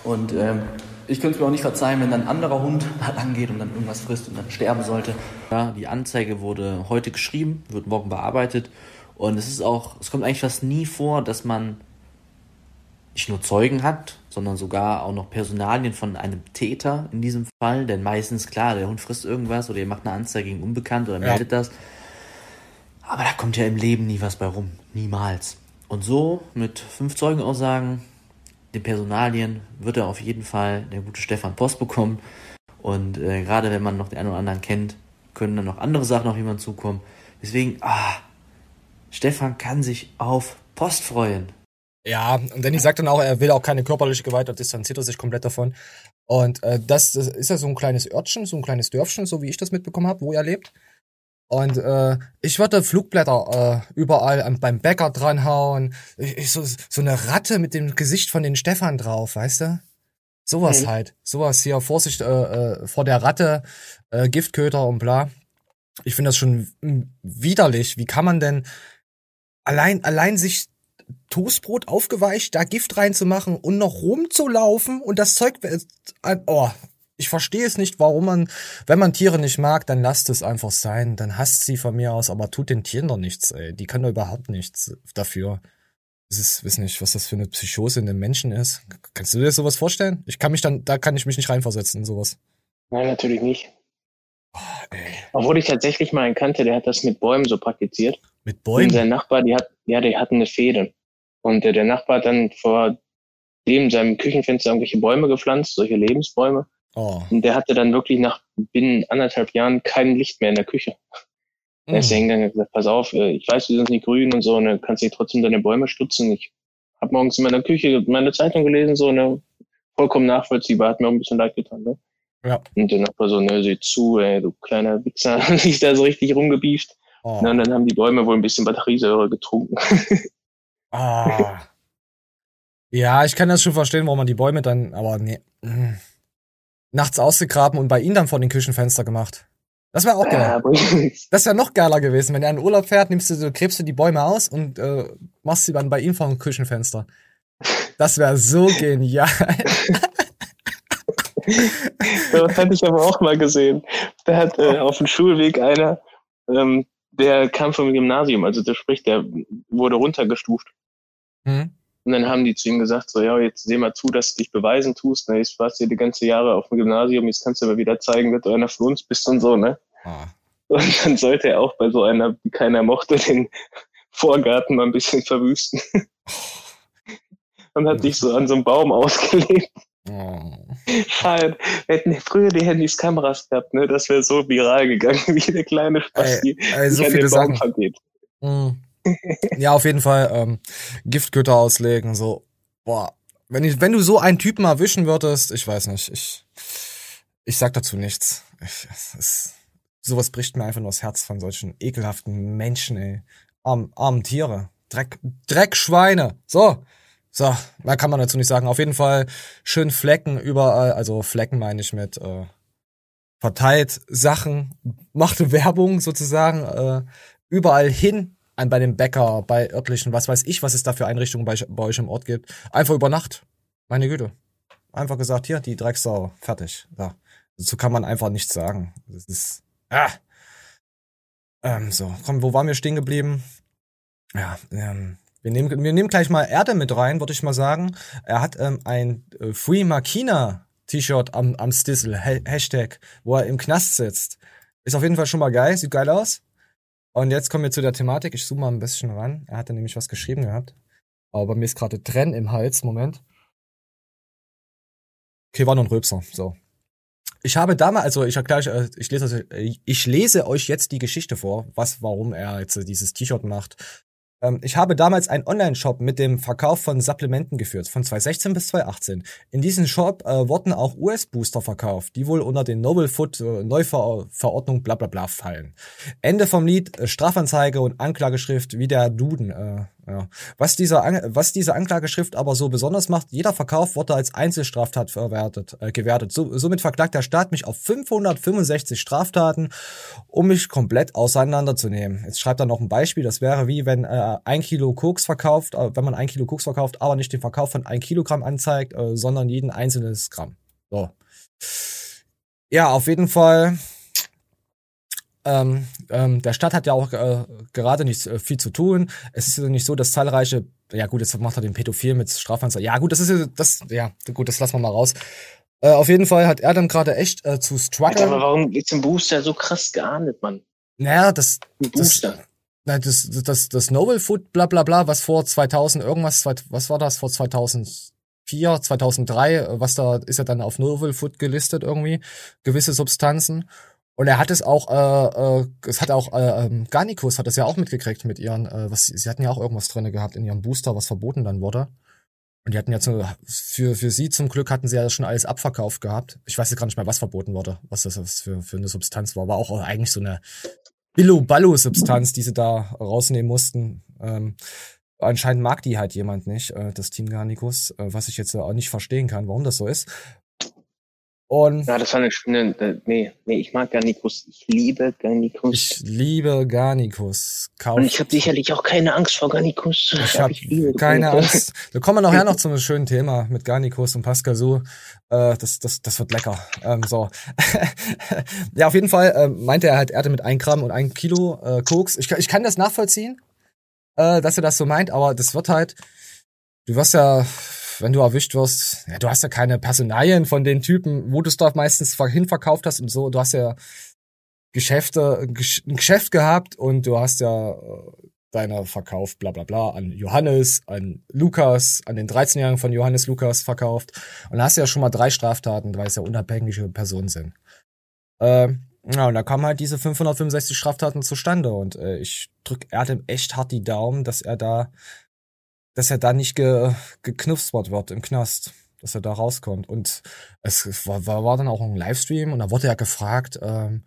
Und ähm, ich könnte es mir auch nicht verzeihen, wenn dann ein anderer Hund <laughs> da lang geht und dann irgendwas frisst und dann sterben sollte. Ja, die Anzeige wurde heute geschrieben, wird morgen bearbeitet. Und es ist auch, es kommt eigentlich fast nie vor, dass man nicht nur Zeugen hat, sondern sogar auch noch Personalien von einem Täter in diesem Fall. Denn meistens, klar, der Hund frisst irgendwas oder ihr macht eine Anzeige gegen Unbekannt oder meldet ja. das. Aber da kommt ja im Leben nie was bei rum. Niemals. Und so mit fünf Zeugenaussagen den Personalien wird er auf jeden Fall der gute Stefan Post bekommen. Und äh, gerade wenn man noch den einen oder anderen kennt, können dann noch andere Sachen auf jemanden zukommen. Deswegen, ah, Stefan kann sich auf Post freuen. Ja, und Danny sagt dann auch, er will auch keine körperliche Gewalt, da distanziert er sich komplett davon. Und äh, das, das ist ja so ein kleines Örtchen, so ein kleines Dörfchen, so wie ich das mitbekommen habe, wo er lebt. Und äh, ich würde Flugblätter äh, überall am, beim Bäcker dranhauen. Ich, ich, so, so eine Ratte mit dem Gesicht von den Stefan drauf, weißt du? Sowas mhm. halt. Sowas hier, Vorsicht äh, äh, vor der Ratte, äh, Giftköter und bla. Ich finde das schon widerlich. Wie kann man denn allein, allein sich Toastbrot aufgeweicht, da Gift reinzumachen und noch rumzulaufen und das Zeug, äh, oh, ich verstehe es nicht, warum man, wenn man Tiere nicht mag, dann lasst es einfach sein. Dann hasst sie von mir aus, aber tut den Tieren doch nichts, ey. Die können doch überhaupt nichts dafür. Das ist, weiß nicht, was das für eine Psychose in den Menschen ist. Kannst du dir sowas vorstellen? Ich kann mich dann, da kann ich mich nicht reinversetzen in sowas. Nein, natürlich nicht. Oh, Obwohl ich tatsächlich mal einen kannte, der hat das mit Bäumen so praktiziert. Mit Bäumen? Und sein Nachbar, die hat, ja, die hatten eine Fehde. Und äh, der Nachbar hat dann vor dem seinem Küchenfenster irgendwelche Bäume gepflanzt, solche Lebensbäume. Oh. Und der hatte dann wirklich nach binnen anderthalb Jahren kein Licht mehr in der Küche. Mhm. Er ist hingegangen und gesagt, pass auf, äh, ich weiß, wir sind nicht grün und so, und dann kannst du trotzdem deine Bäume stutzen. Ich habe morgens in meiner Küche meine Zeitung gelesen, so eine vollkommen nachvollziehbar, hat mir auch ein bisschen leid getan, ne? Ja. Und der Nachbar so, ne, sieh zu, ey, du kleiner Wichser, <laughs> sich da so richtig rumgebieft. Oh. Und dann haben die Bäume wohl ein bisschen Batteriesäure getrunken. <laughs> ah. Ja, ich kann das schon verstehen, warum man die Bäume dann, aber nee. Nachts ausgegraben und bei ihm dann vor den Küchenfenster gemacht. Das wäre auch geil. Das wäre noch geiler gewesen. Wenn er in Urlaub fährt, nimmst du, so, gräbst du die Bäume aus und äh, machst sie dann bei ihm vor dem Küchenfenster. Das wäre so <laughs> genial. das hatte ich aber auch mal gesehen. Da hat äh, auf dem Schulweg einer, ähm, der kam vom Gymnasium, also der spricht, der wurde runtergestuft. Mhm. Und dann haben die zu ihm gesagt, so, ja, jetzt seh mal zu, dass du dich beweisen tust. Ne? Jetzt warst du die ganze Jahre auf dem Gymnasium, jetzt kannst du aber wieder zeigen, dass du einer von uns bist und so, ne? Ah. Und dann sollte er auch bei so einer, die keiner mochte, den Vorgarten mal ein bisschen verwüsten. <laughs> und hat sich so an so einem Baum ausgelebt. Oh. Schade. Wir hätten früher die Handys Kameras gehabt, ne? Das wäre so viral gegangen, <laughs> wie eine kleine Spasti, ey, ey, so viele Sachen. vergeht. Mm. <laughs> ja, auf jeden Fall ähm, Giftgötter auslegen, so, boah. Wenn, ich, wenn du so einen Typen erwischen würdest, ich weiß nicht, ich, ich sag dazu nichts. Ich, es, sowas bricht mir einfach nur das Herz von solchen ekelhaften Menschen, ey. Arm, armen Tiere. Dreck, Dreckschweine. So. So, da kann man dazu nicht sagen. Auf jeden Fall schön Flecken überall, also Flecken meine ich mit äh, verteilt Sachen, machte Werbung sozusagen äh, überall hin ein bei dem Bäcker, bei örtlichen, was weiß ich, was es da für Einrichtungen bei, bei euch im Ort gibt. Einfach über Nacht. Meine Güte. Einfach gesagt, hier, die Drecksau, fertig. Ja. Dazu kann man einfach nichts sagen. Das ist. Ah. Ähm, so, komm, wo waren wir stehen geblieben? Ja, ähm, wir nehmen, wir nehmen gleich mal Erde mit rein, würde ich mal sagen. Er hat ähm, ein äh, Free Makina T-Shirt am, am Stissel, ha Hashtag, wo er im Knast sitzt. Ist auf jeden Fall schon mal geil, sieht geil aus. Und jetzt kommen wir zu der Thematik. Ich zoome mal ein bisschen ran. Er hatte nämlich was geschrieben gehabt. Aber mir ist gerade Trenn im Hals. Moment. Okay, war nur ein Röpser. So. Ich habe damals, also ich erkläre, äh, ich lese, ich lese euch jetzt die Geschichte vor, was, warum er jetzt dieses T-Shirt macht. Ähm, ich habe damals einen Online-Shop mit dem Verkauf von Supplementen geführt, von 2016 bis 2018. In diesem Shop äh, wurden auch US-Booster verkauft, die wohl unter den Novel Food äh, Neuverordnung bla bla bla fallen. Ende vom Lied, äh, Strafanzeige und Anklageschrift wie der Duden. Äh, ja. Was, dieser, was diese Anklageschrift aber so besonders macht, jeder Verkauf wurde als Einzelstraftat verwertet, äh, gewertet. So, somit verklagt der Staat mich auf 565 Straftaten, um mich komplett auseinanderzunehmen. Jetzt schreibt er noch ein Beispiel, das wäre wie wenn äh, ein Kilo Koks verkauft, äh, wenn man ein Kilo Koks verkauft, aber nicht den Verkauf von ein Kilogramm anzeigt, äh, sondern jeden einzelnes Gramm. So. Ja, auf jeden Fall ähm, ähm, der Stadt hat ja auch äh, gerade nicht äh, viel zu tun. Es ist nicht so, dass zahlreiche, ja gut, jetzt macht er den Pädophil mit Strafanzeige. Ja gut, das ist das, ja gut, das lassen wir mal raus. Äh, auf jeden Fall hat er dann gerade echt äh, zu strugglen. Aber warum geht's im Booster so krass geahndet, Mann? Naja, das, Booster. Das, das, das, das, das Novel Food, bla bla bla, was vor 2000 irgendwas, was war das, vor 2004, 2003, was da ist ja dann auf Novel Food gelistet irgendwie, gewisse Substanzen. Und er hat es auch, äh, äh, es hat auch, äh, ähm, Garnicus hat es ja auch mitgekriegt mit ihren, äh, was, sie hatten ja auch irgendwas drinne gehabt in ihrem Booster, was verboten dann wurde. Und die hatten ja zu, für, für sie zum Glück hatten sie ja schon alles abverkauft gehabt. Ich weiß jetzt gar nicht mehr, was verboten wurde, was das für, für eine Substanz war. War auch eigentlich so eine Billo-Ballo-Substanz, die sie da rausnehmen mussten. Ähm, anscheinend mag die halt jemand nicht, äh, das Team Garnicus, äh, was ich jetzt auch nicht verstehen kann, warum das so ist. Und ja, das war eine schöne. Äh, nee, nee, ich mag Garnicus. Ich liebe Garnicus. Ich liebe Garnicus. Kauft. Und ich habe sicherlich auch keine Angst vor Garnicus. Ich habe keine Angst. Wir kommen nachher <laughs> noch zu einem schönen Thema mit Garnicus und Pascal Su. Äh, das, das, das wird lecker. Ähm, so. <laughs> ja, auf jeden Fall äh, meinte er halt, er hatte mit ein Gramm und ein Kilo äh, Koks. Ich, ich kann das nachvollziehen, äh, dass er das so meint, aber das wird halt. Du wirst ja wenn du erwischt wirst, ja, du hast ja keine Personalien von den Typen, wo du es dort meistens hinverkauft hast und so. Du hast ja Geschäfte, ein Geschäft gehabt und du hast ja äh, deiner verkauft, bla bla bla, an Johannes, an Lukas, an den 13-Jährigen von Johannes Lukas verkauft. Und da hast du ja schon mal drei Straftaten, weil es ja unabhängige Personen sind. Äh, ja, und da kamen halt diese 565 Straftaten zustande und äh, ich drück Erdem echt hart die Daumen, dass er da dass er da nicht ge, geknufspert wird im Knast, dass er da rauskommt. Und es war, war, war dann auch ein Livestream und da wurde er gefragt, ähm,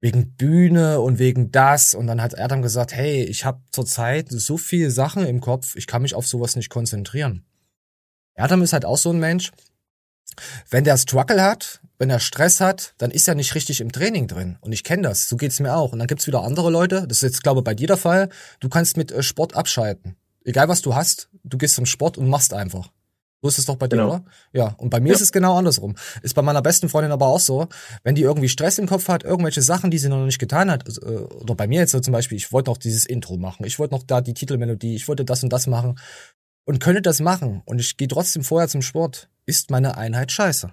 wegen Bühne und wegen das. Und dann hat er dann gesagt, hey, ich habe zurzeit so viele Sachen im Kopf, ich kann mich auf sowas nicht konzentrieren. Erdem ist halt auch so ein Mensch, wenn der Struggle hat, wenn er Stress hat, dann ist er nicht richtig im Training drin. Und ich kenne das, so geht's mir auch. Und dann gibt's wieder andere Leute, das ist jetzt, glaube ich, bei dir der Fall, du kannst mit äh, Sport abschalten. Egal was du hast, du gehst zum Sport und machst einfach. So ist es doch bei dir, genau. oder? Ja. Und bei mir ja. ist es genau andersrum. Ist bei meiner besten Freundin aber auch so, wenn die irgendwie Stress im Kopf hat, irgendwelche Sachen, die sie noch nicht getan hat, äh, oder bei mir jetzt so zum Beispiel, ich wollte noch dieses Intro machen, ich wollte noch da die Titelmelodie, ich wollte das und das machen. und könnte das machen und ich gehe trotzdem vorher zum Sport, ist meine Einheit scheiße.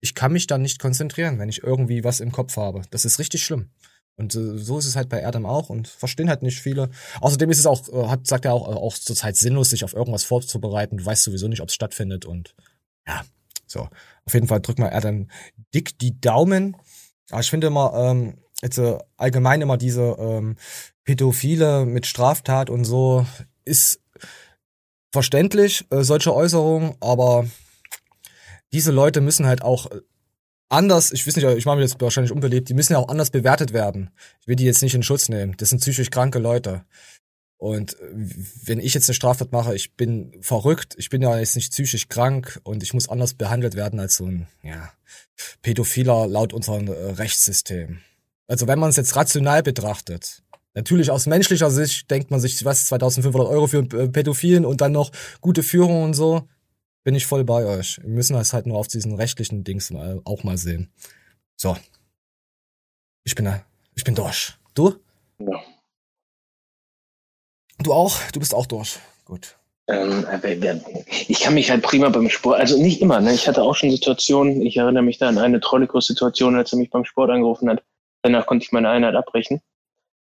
Ich kann mich dann nicht konzentrieren, wenn ich irgendwie was im Kopf habe. Das ist richtig schlimm. Und äh, so ist es halt bei Adam auch und verstehen halt nicht viele. Außerdem ist es auch, äh, hat, sagt er auch, äh, auch zurzeit sinnlos, sich auf irgendwas vorzubereiten. Du weißt sowieso nicht, ob es stattfindet und ja, so. Auf jeden Fall drück mal Adam dick die Daumen. Aber ich finde immer, ähm, jetzt äh, allgemein immer diese ähm, Pädophile mit Straftat und so ist verständlich, äh, solche Äußerungen, aber diese Leute müssen halt auch anders, ich weiß nicht, ich mache mir jetzt wahrscheinlich unbeliebt, die müssen ja auch anders bewertet werden. Ich will die jetzt nicht in Schutz nehmen. Das sind psychisch kranke Leute. Und wenn ich jetzt eine Straftat mache, ich bin verrückt, ich bin ja jetzt nicht psychisch krank und ich muss anders behandelt werden als so ein, ja, Pädophiler laut unserem äh, Rechtssystem. Also wenn man es jetzt rational betrachtet, natürlich aus menschlicher Sicht denkt man sich, was, 2500 Euro für äh, Pädophilen und dann noch gute Führung und so, bin ich voll bei euch. Wir müssen es halt nur auf diesen rechtlichen Dings mal, auch mal sehen. So. Ich bin da. Ich bin durch. Du? Ja. Du auch? Du bist auch durch. Gut. Ähm, ich kann mich halt prima beim Sport, also nicht immer, ne? Ich hatte auch schon Situationen, ich erinnere mich da an eine Trollikos-Situation, als er mich beim Sport angerufen hat. Danach konnte ich meine Einheit abbrechen.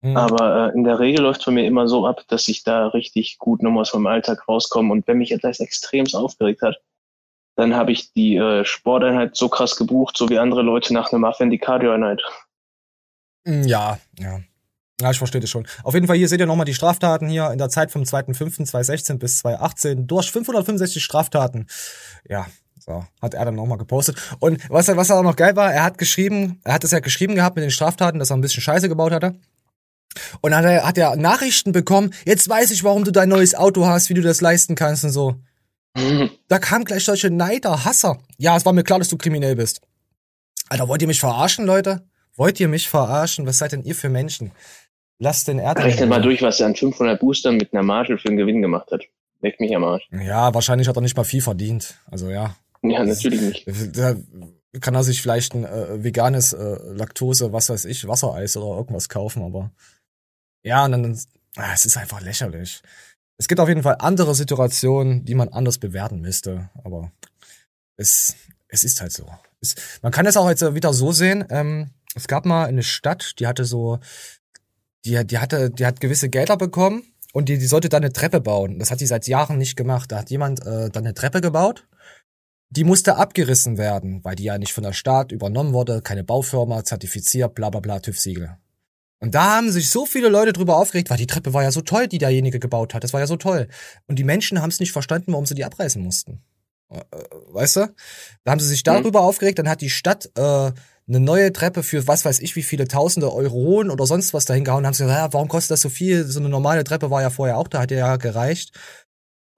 Mhm. Aber äh, in der Regel läuft es bei mir immer so ab, dass ich da richtig gut nochmal aus meinem Alltag rauskomme. Und wenn mich etwas extremst aufgeregt hat, dann habe ich die äh, Sporteinheit so krass gebucht, so wie andere Leute nach einem Muffin die Cardioeinheit. Mm, ja, ja. Ja, ich verstehe das schon. Auf jeden Fall, hier seht ihr nochmal die Straftaten hier in der Zeit vom 2.5.2016 bis 2018 durch 565 Straftaten. Ja, so, hat er dann nochmal gepostet. Und was, was auch noch geil war, er hat geschrieben, er hat es ja geschrieben gehabt mit den Straftaten, dass er ein bisschen Scheiße gebaut hatte. Und dann hat er, hat er Nachrichten bekommen, jetzt weiß ich, warum du dein neues Auto hast, wie du das leisten kannst und so. Mhm. <laughs> Da kam gleich solche Neider, Hasser. Ja, es war mir klar, dass du kriminell bist. Alter, wollt ihr mich verarschen, Leute? Wollt ihr mich verarschen? Was seid denn ihr für Menschen? Lasst den Erdbeeren. Rechne mal durch, was er an 500 Boostern mit einer Marshall für einen Gewinn gemacht hat. Leckt mich am Arsch. Ja, wahrscheinlich hat er nicht mal viel verdient. Also ja. Ja, natürlich nicht. Da kann er sich vielleicht ein äh, veganes äh, Laktose, was weiß ich, Wassereis oder irgendwas kaufen, aber ja, und dann, ah, es ist einfach lächerlich. Es gibt auf jeden Fall andere Situationen, die man anders bewerten müsste, aber es, es ist halt so. Es, man kann es auch jetzt wieder so sehen, ähm, es gab mal eine Stadt, die hatte so, die, die hatte, die hat gewisse Gelder bekommen und die, die sollte dann eine Treppe bauen. Das hat sie seit Jahren nicht gemacht. Da hat jemand äh, dann eine Treppe gebaut. Die musste abgerissen werden, weil die ja nicht von der Staat übernommen wurde, keine Baufirma, zertifiziert, bla bla bla, TÜV-Siegel. Und da haben sich so viele Leute drüber aufgeregt, weil die Treppe war ja so toll, die derjenige gebaut hat. Das war ja so toll. Und die Menschen haben es nicht verstanden, warum sie die abreißen mussten. Äh, äh, weißt du? Da haben sie sich darüber mhm. aufgeregt, dann hat die Stadt äh, eine neue Treppe für was weiß ich wie viele tausende Euronen oder sonst was dahin gehauen und haben sie gesagt, ja, warum kostet das so viel? So eine normale Treppe war ja vorher auch da, hat ja gereicht.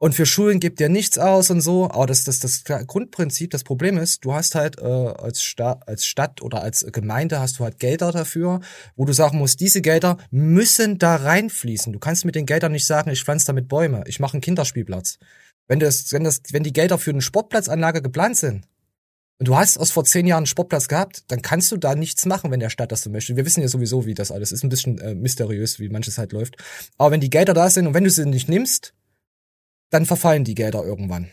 Und für Schulen gibt ja nichts aus und so. Aber das, das, das Grundprinzip, das Problem ist, du hast halt äh, als, Sta als Stadt oder als Gemeinde hast du halt Gelder dafür, wo du sagen musst, diese Gelder müssen da reinfließen. Du kannst mit den Geldern nicht sagen, ich pflanze damit Bäume, ich mache einen Kinderspielplatz. Wenn das, wenn das, wenn die Gelder für eine Sportplatzanlage geplant sind, und du hast aus vor zehn Jahren einen Sportplatz gehabt, dann kannst du da nichts machen, wenn der Stadt das so möchte. Wir wissen ja sowieso, wie das alles ist. Ein bisschen äh, mysteriös, wie manches halt läuft. Aber wenn die Gelder da sind und wenn du sie nicht nimmst, dann verfallen die Gelder irgendwann.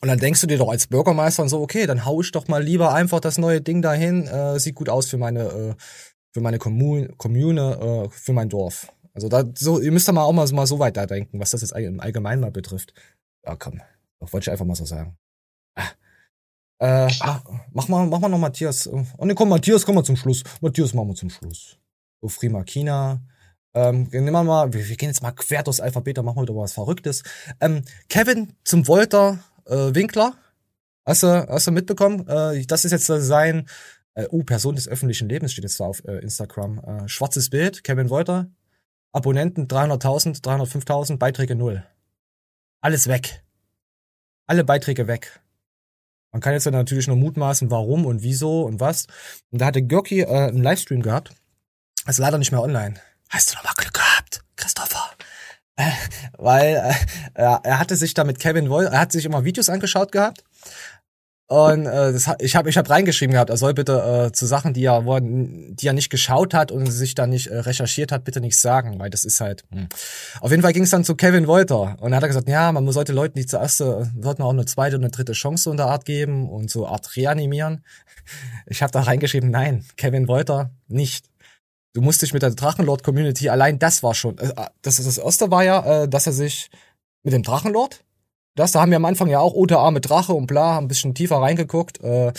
Und dann denkst du dir doch als Bürgermeister und so, okay, dann hau ich doch mal lieber einfach das neue Ding dahin, äh, sieht gut aus für meine, äh, für meine Kommune, Kommune äh, für mein Dorf. Also da, so, ihr müsst da mal auch mal, mal so weit da denken, was das jetzt im Allgemeinen mal betrifft. Ja, komm, das wollte ich einfach mal so sagen. Ah. Äh, mach mal, mach mal noch Matthias. Oh ne, komm, Matthias, komm mal zum Schluss. Matthias, machen wir zum Schluss. So, Frima China, ähm, nehmen wir mal, wir, wir gehen jetzt mal quer durchs Alphabet, da machen wir wieder was Verrücktes. Ähm, Kevin zum Wolter äh, Winkler. Hast du, hast du mitbekommen? Äh, das ist jetzt sein, äh, uh, Person des öffentlichen Lebens steht jetzt da auf äh, Instagram. Äh, schwarzes Bild, Kevin Wolter. Abonnenten 300.000, 305.000, Beiträge null. Alles weg. Alle Beiträge weg. Man kann jetzt natürlich nur mutmaßen, warum und wieso und was. Und da hatte Görki äh, einen Livestream gehabt. Ist leider nicht mehr online. Hast du nochmal Glück gehabt, Christopher? Äh, weil äh, er hatte sich da mit Kevin Woll, er hat sich immer Videos angeschaut gehabt Und äh, das, ich habe ich hab reingeschrieben gehabt, er soll bitte äh, zu Sachen, die er, wo er, die er nicht geschaut hat und sich da nicht äh, recherchiert hat, bitte nichts sagen, weil das ist halt. Hm. Auf jeden Fall ging es dann zu Kevin Wolter und er hat gesagt, ja, man sollte Leuten die zuerst, äh, sollten auch eine zweite und eine dritte Chance der Art geben und so Art reanimieren. Ich habe da reingeschrieben, nein, Kevin Wolter nicht. Du musst dich mit der Drachenlord-Community, allein das war schon, äh, das, das erste war ja, äh, dass er sich mit dem Drachenlord das, da haben wir am Anfang ja auch OTA mit Drache und bla, haben ein bisschen tiefer reingeguckt, äh,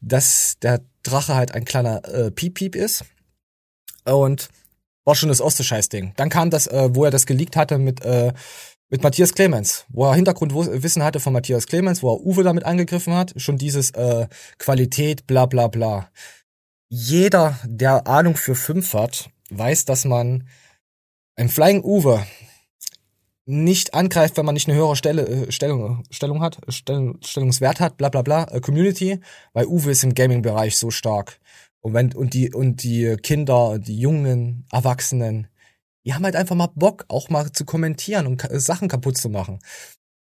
dass der Drache halt ein kleiner äh, Piep-Piep ist. Und war schon das erste Scheißding. Dann kam das, äh, wo er das geleakt hatte mit, äh, mit Matthias Clemens, wo er Hintergrundwissen hatte von Matthias Clemens, wo er Uwe damit angegriffen hat. Schon dieses äh, Qualität, bla bla bla. Jeder, der Ahnung für fünf hat, weiß, dass man ein Flying Uwe nicht angreift, wenn man nicht eine höhere Stelle, äh, Stellung, Stellung hat, Stellung, Stellungswert hat, bla bla bla, äh, Community, weil Uwe ist im Gaming-Bereich so stark. Und wenn, und die, und die Kinder, die jungen Erwachsenen, die haben halt einfach mal Bock, auch mal zu kommentieren und Sachen kaputt zu machen.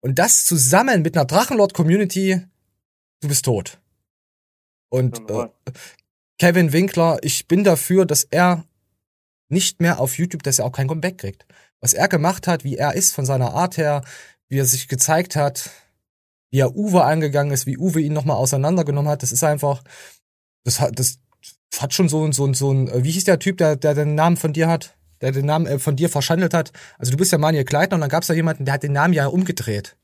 Und das zusammen mit einer Drachenlord-Community, du bist tot. Und äh, Kevin Winkler, ich bin dafür, dass er nicht mehr auf YouTube, dass er auch kein Comeback kriegt was er gemacht hat, wie er ist von seiner Art her, wie er sich gezeigt hat, wie er Uwe angegangen ist, wie Uwe ihn nochmal auseinandergenommen hat, das ist einfach, das hat, das hat schon so, so, so ein, wie hieß der Typ, der, der den Namen von dir hat, der den Namen äh, von dir verschandelt hat? Also du bist ja Manuel Kleitner und dann gab es da jemanden, der hat den Namen ja umgedreht.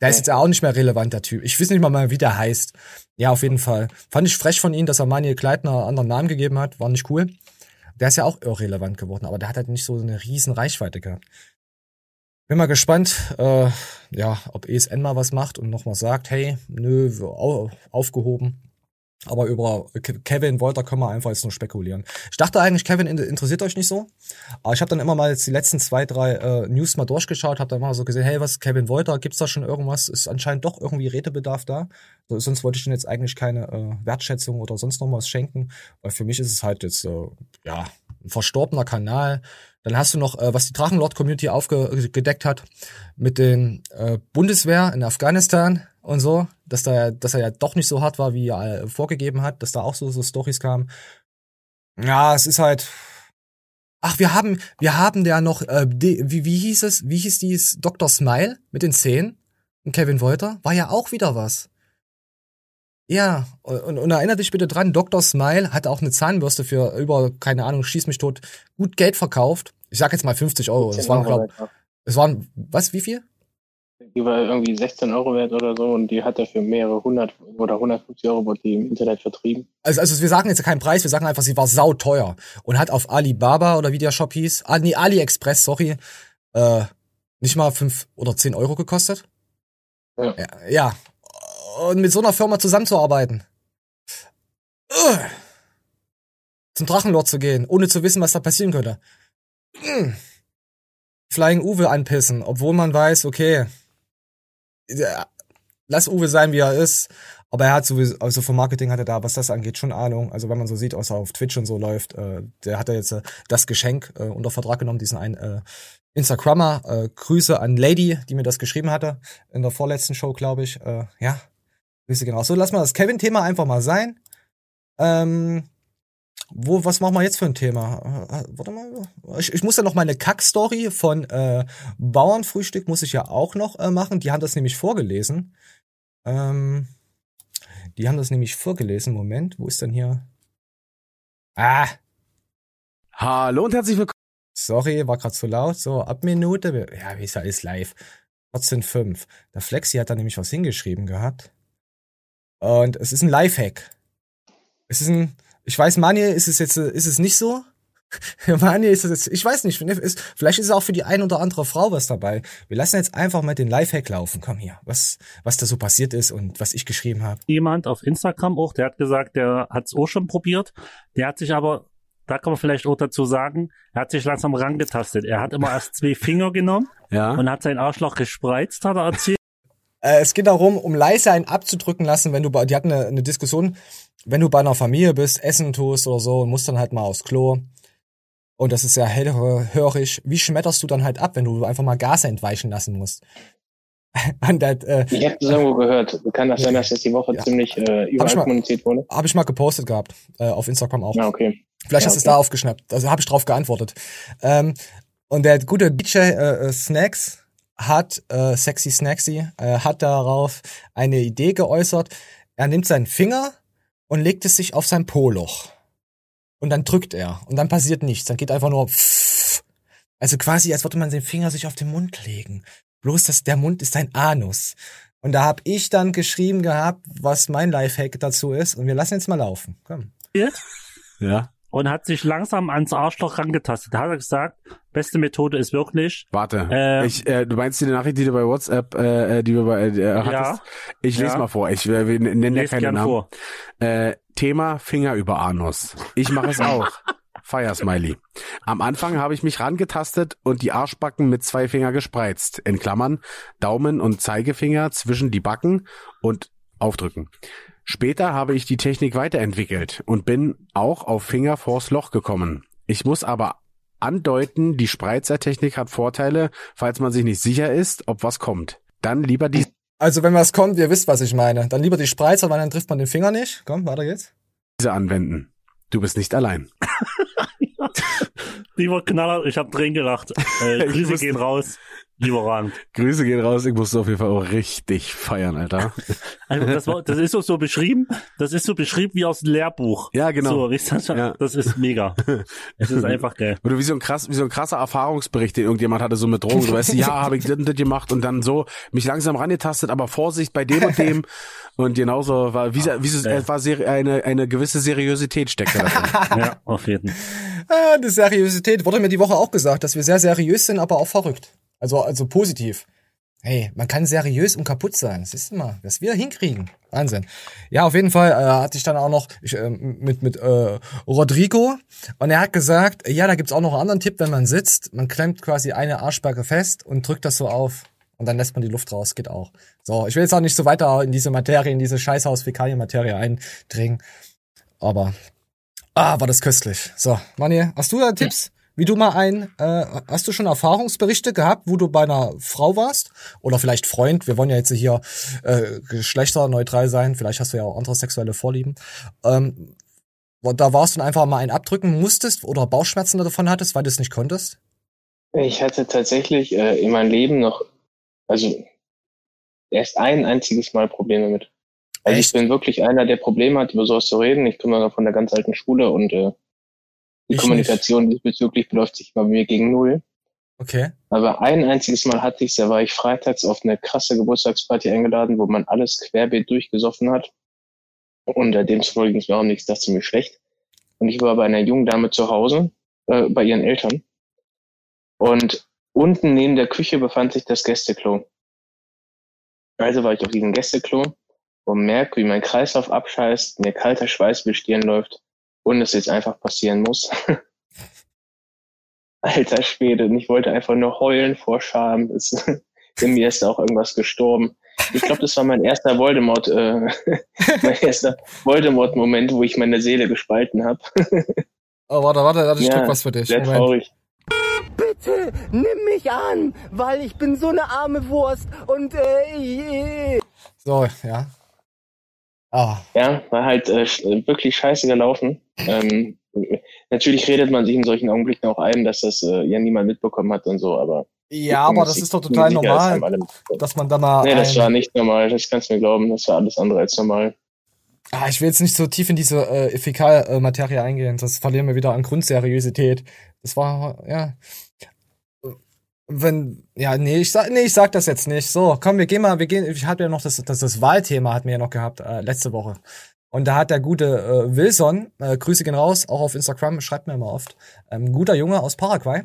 Der ist jetzt auch nicht mehr relevant, der Typ. Ich weiß nicht mal, wie der heißt. Ja, auf jeden Fall. Fand ich frech von ihm, dass er Manuel Kleitner einen anderen Namen gegeben hat. War nicht cool. Der ist ja auch irrelevant geworden, aber der hat halt nicht so eine riesen Reichweite gehabt. Bin mal gespannt, äh, ja, ob ESN mal was macht und nochmal sagt, hey, nö, aufgehoben. Aber über Kevin Wolter können wir einfach jetzt nur spekulieren. Ich dachte eigentlich, Kevin interessiert euch nicht so. Aber ich habe dann immer mal jetzt die letzten zwei, drei äh, News mal durchgeschaut, habe dann mal so gesehen, hey, was Kevin Wolter, gibt's da schon irgendwas? Ist anscheinend doch irgendwie Redebedarf da. So, sonst wollte ich ihm jetzt eigentlich keine äh, Wertschätzung oder sonst noch was schenken. Weil für mich ist es halt jetzt, äh, ja, ein verstorbener Kanal. Dann hast du noch, äh, was die Drachenlord-Community aufgedeckt hat, mit den äh, Bundeswehr in Afghanistan und so, dass da, dass er ja doch nicht so hart war, wie er äh, vorgegeben hat, dass da auch so, so Stories kamen. Ja, es ist halt. Ach, wir haben, wir haben ja noch, äh, die, wie, wie hieß es, wie hieß dies Dr. Smile mit den Zähnen? Und Kevin Wolter? War ja auch wieder was. Ja, und, und erinnere dich bitte dran, Dr. Smile hat auch eine Zahnbürste für über, keine Ahnung, schieß mich tot, gut Geld verkauft. Ich sag jetzt mal 50 Euro. Das waren, glaub, es waren, was, wie viel? Die war irgendwie 16 Euro wert oder so und die hat er für mehrere hundert oder 150 Euro wurde die im Internet vertrieben. Also, also wir sagen jetzt keinen Preis, wir sagen einfach, sie war sauteuer und hat auf Alibaba oder wie der Shop hieß, ah, nee, AliExpress, sorry, äh, nicht mal fünf oder zehn Euro gekostet. Ja. ja. ja. Und mit so einer Firma zusammenzuarbeiten. Uh. Zum Drachenlord zu gehen, ohne zu wissen, was da passieren könnte. Mm. Flying Uwe anpissen, obwohl man weiß, okay, lass Uwe sein, wie er ist. Aber er hat sowieso, also vom Marketing hat er da, was das angeht, schon Ahnung. Also wenn man so sieht, was er auf Twitch und so läuft, äh, der hat er jetzt äh, das Geschenk äh, unter Vertrag genommen, diesen einen äh, Instagrammer. Äh, Grüße an Lady, die mir das geschrieben hatte, in der vorletzten Show, glaube ich. Äh, ja, Grüße genau. So, lass mal das Kevin-Thema einfach mal sein. Ähm, wo, was machen wir jetzt für ein Thema? Äh, warte mal. Ich, ich muss ja noch meine Kack-Story von äh, Bauernfrühstück muss ich ja auch noch äh, machen. Die haben das nämlich vorgelesen. Ähm, die haben das nämlich vorgelesen. Moment, wo ist denn hier? Ah. Hallo und herzlich willkommen. Sorry, war gerade zu laut. So, ab Minute. Ja, wie ist alles live? 14.5. Der Flexi hat da nämlich was hingeschrieben gehabt. Und es ist ein Lifehack. Es ist ein, ich weiß, Manuel ist es jetzt, ist es nicht so. <laughs> Manuel ist es jetzt, ich weiß nicht, ist, vielleicht ist es auch für die ein oder andere Frau was dabei. Wir lassen jetzt einfach mal den Lifehack laufen. Komm hier, was, was da so passiert ist und was ich geschrieben habe. Jemand auf Instagram auch, der hat gesagt, der hat es auch schon probiert. Der hat sich aber, da kann man vielleicht auch dazu sagen, er hat sich langsam rangetastet. Er hat immer erst zwei Finger genommen ja. und hat sein Arschloch gespreizt, hat er erzählt. Äh, es geht darum, um leise einen abzudrücken lassen, wenn du bei, die hatten eine, eine Diskussion, wenn du bei einer Familie bist, essen tust oder so und musst dann halt mal aufs Klo. Und das ist ja hellhörig. Wie schmetterst du dann halt ab, wenn du einfach mal Gas entweichen lassen musst? <laughs> Das, äh, ich habe das irgendwo gehört. Kann das sein, dass das die Woche ja. ziemlich äh, überall mal, kommuniziert wurde? Habe ich mal gepostet gehabt, äh, auf Instagram auch. Ja, okay. Vielleicht ja, hast du es da aufgeschnappt. Also habe ich drauf geantwortet. Ähm, und der gute DJ äh, Snacks hat, äh, Sexy Snacksy, äh, hat darauf eine Idee geäußert. Er nimmt seinen Finger und legt es sich auf sein Po-Loch. Und dann drückt er. Und dann passiert nichts. Dann geht einfach nur pfff. Also quasi, als würde man den Finger sich auf den Mund legen. Bloß, dass der Mund ist ein Anus. Und da hab ich dann geschrieben gehabt, was mein Lifehack dazu ist. Und wir lassen jetzt mal laufen. Komm. Ja. Und hat sich langsam ans Arschloch rangetastet. Da hat er gesagt, beste Methode ist wirklich. Warte. Äh, ich, äh, du meinst die Nachricht, die du bei WhatsApp, äh, die du bei äh, hattest? Ja. Ich lese ja. mal vor. Ich äh, nenne ja keinen Namen. Vor. Äh, Thema Finger über Anus. Ich mache es auch. <laughs> Fire Smiley. Am Anfang habe ich mich rangetastet und die Arschbacken mit zwei Finger gespreizt. In Klammern Daumen und Zeigefinger zwischen die Backen und aufdrücken. Später habe ich die Technik weiterentwickelt und bin auch auf Finger vors Loch gekommen. Ich muss aber andeuten, die Spreizertechnik hat Vorteile, falls man sich nicht sicher ist, ob was kommt. Dann lieber die. Also wenn was kommt, ihr wisst, was ich meine. Dann lieber die Spreizer, weil dann trifft man den Finger nicht. Komm, weiter geht's. Diese anwenden. Du bist nicht allein. <laughs> Lieber Knaller, ich hab drin gelacht. Äh, Grüße gehen raus. Lieber Rand. <laughs> Grüße gehen raus. Ich musste auf jeden Fall auch richtig feiern, Alter. <laughs> Also das, war, das ist so, so beschrieben. Das ist so beschrieben wie aus dem Lehrbuch. Ja, genau. So, das, ja. das ist mega. Es ist einfach geil. <laughs> Oder wie so ein krass, wie so ein krasser Erfahrungsbericht, den irgendjemand hatte so mit Drogen. Du weißt, ja, habe ich das und das gemacht und dann so mich langsam rangetastet, aber Vorsicht bei dem und dem. Und genauso war, wie, wie so, es war eine, eine gewisse Seriosität steckt da drin. ja, auf jeden. Ah, die Seriosität wurde mir die Woche auch gesagt, dass wir sehr seriös sind, aber auch verrückt. Also, also positiv. Hey, man kann seriös und kaputt sein. Das ist immer, was wir hinkriegen. Wahnsinn. Ja, auf jeden Fall äh, hatte ich dann auch noch ich, äh, mit mit äh, Rodrigo und er hat gesagt, ja, da gibt's auch noch einen anderen Tipp, wenn man sitzt, man klemmt quasi eine Arschbacke fest und drückt das so auf und dann lässt man die Luft raus, geht auch. So, ich will jetzt auch nicht so weiter in diese Materie, in diese scheißhaus Fäkalien-Materie eindringen, aber ah, war das köstlich. So, Mani, hast du da Tipps? Wie du mal ein, äh, hast du schon Erfahrungsberichte gehabt, wo du bei einer Frau warst? Oder vielleicht Freund, wir wollen ja jetzt hier äh, geschlechterneutral sein, vielleicht hast du ja auch andere sexuelle Vorlieben. Ähm, da warst du einfach mal ein abdrücken musstest oder Bauchschmerzen davon hattest, weil du es nicht konntest? Ich hatte tatsächlich äh, in meinem Leben noch, also erst ein einziges Mal Probleme mit. Also Echt? ich bin wirklich einer, der Probleme hat, über sowas zu reden. Ich komme ja von der ganz alten Schule und äh, die ich Kommunikation nicht. diesbezüglich beläuft sich bei mir gegen null. Okay. Aber ein einziges Mal hatte ich da war ich freitags auf eine krasse Geburtstagsparty eingeladen, wo man alles querbeet durchgesoffen hat. Und äh, demzufolge ging es mir auch nichts, das ziemlich schlecht. Und ich war bei einer jungen Dame zu Hause, äh, bei ihren Eltern. Und unten neben der Küche befand sich das Gästeklo. Also war ich auf diesem Gästeklo und merke, wie mein Kreislauf abscheißt, mir kalter Schweiß über Stirn läuft und es jetzt einfach passieren muss. <laughs> Alter Schwede, und ich wollte einfach nur heulen vor Scham. Es, <laughs> in mir ist auch irgendwas gestorben. Ich glaube, das war mein erster Voldemort, äh, <laughs> mein erster Voldemort-Moment, wo ich meine Seele gespalten habe. oh, warte, warte, warte, ich ja, was für dich. Sehr Moment. traurig. Bitte nimm mich an, weil ich bin so eine arme Wurst und äh, so, ja. Ah. Ja, war halt äh, wirklich scheiße gelaufen. Ähm, natürlich redet man sich in solchen Augenblicken auch ein, dass das äh, ja niemand mitbekommen hat und so, aber. Ja, aber das ist doch total normal, dass man da mal. Nee, das war nicht normal, das kannst du mir glauben, das war alles andere als normal. Ah, ich will jetzt nicht so tief in diese äh, Fäkalmaterie eingehen, das verlieren wir wieder an Grundseriosität. Das war, ja wenn, ja, nee, ich sag, nee, ich sag das jetzt nicht. So, komm, wir gehen mal, wir gehen, ich hatte ja noch das, das, das Wahlthema hatten wir ja noch gehabt, äh, letzte Woche. Und da hat der gute äh, Wilson, äh, Grüße gehen raus, auch auf Instagram, schreibt mir immer oft, ähm, guter Junge aus Paraguay.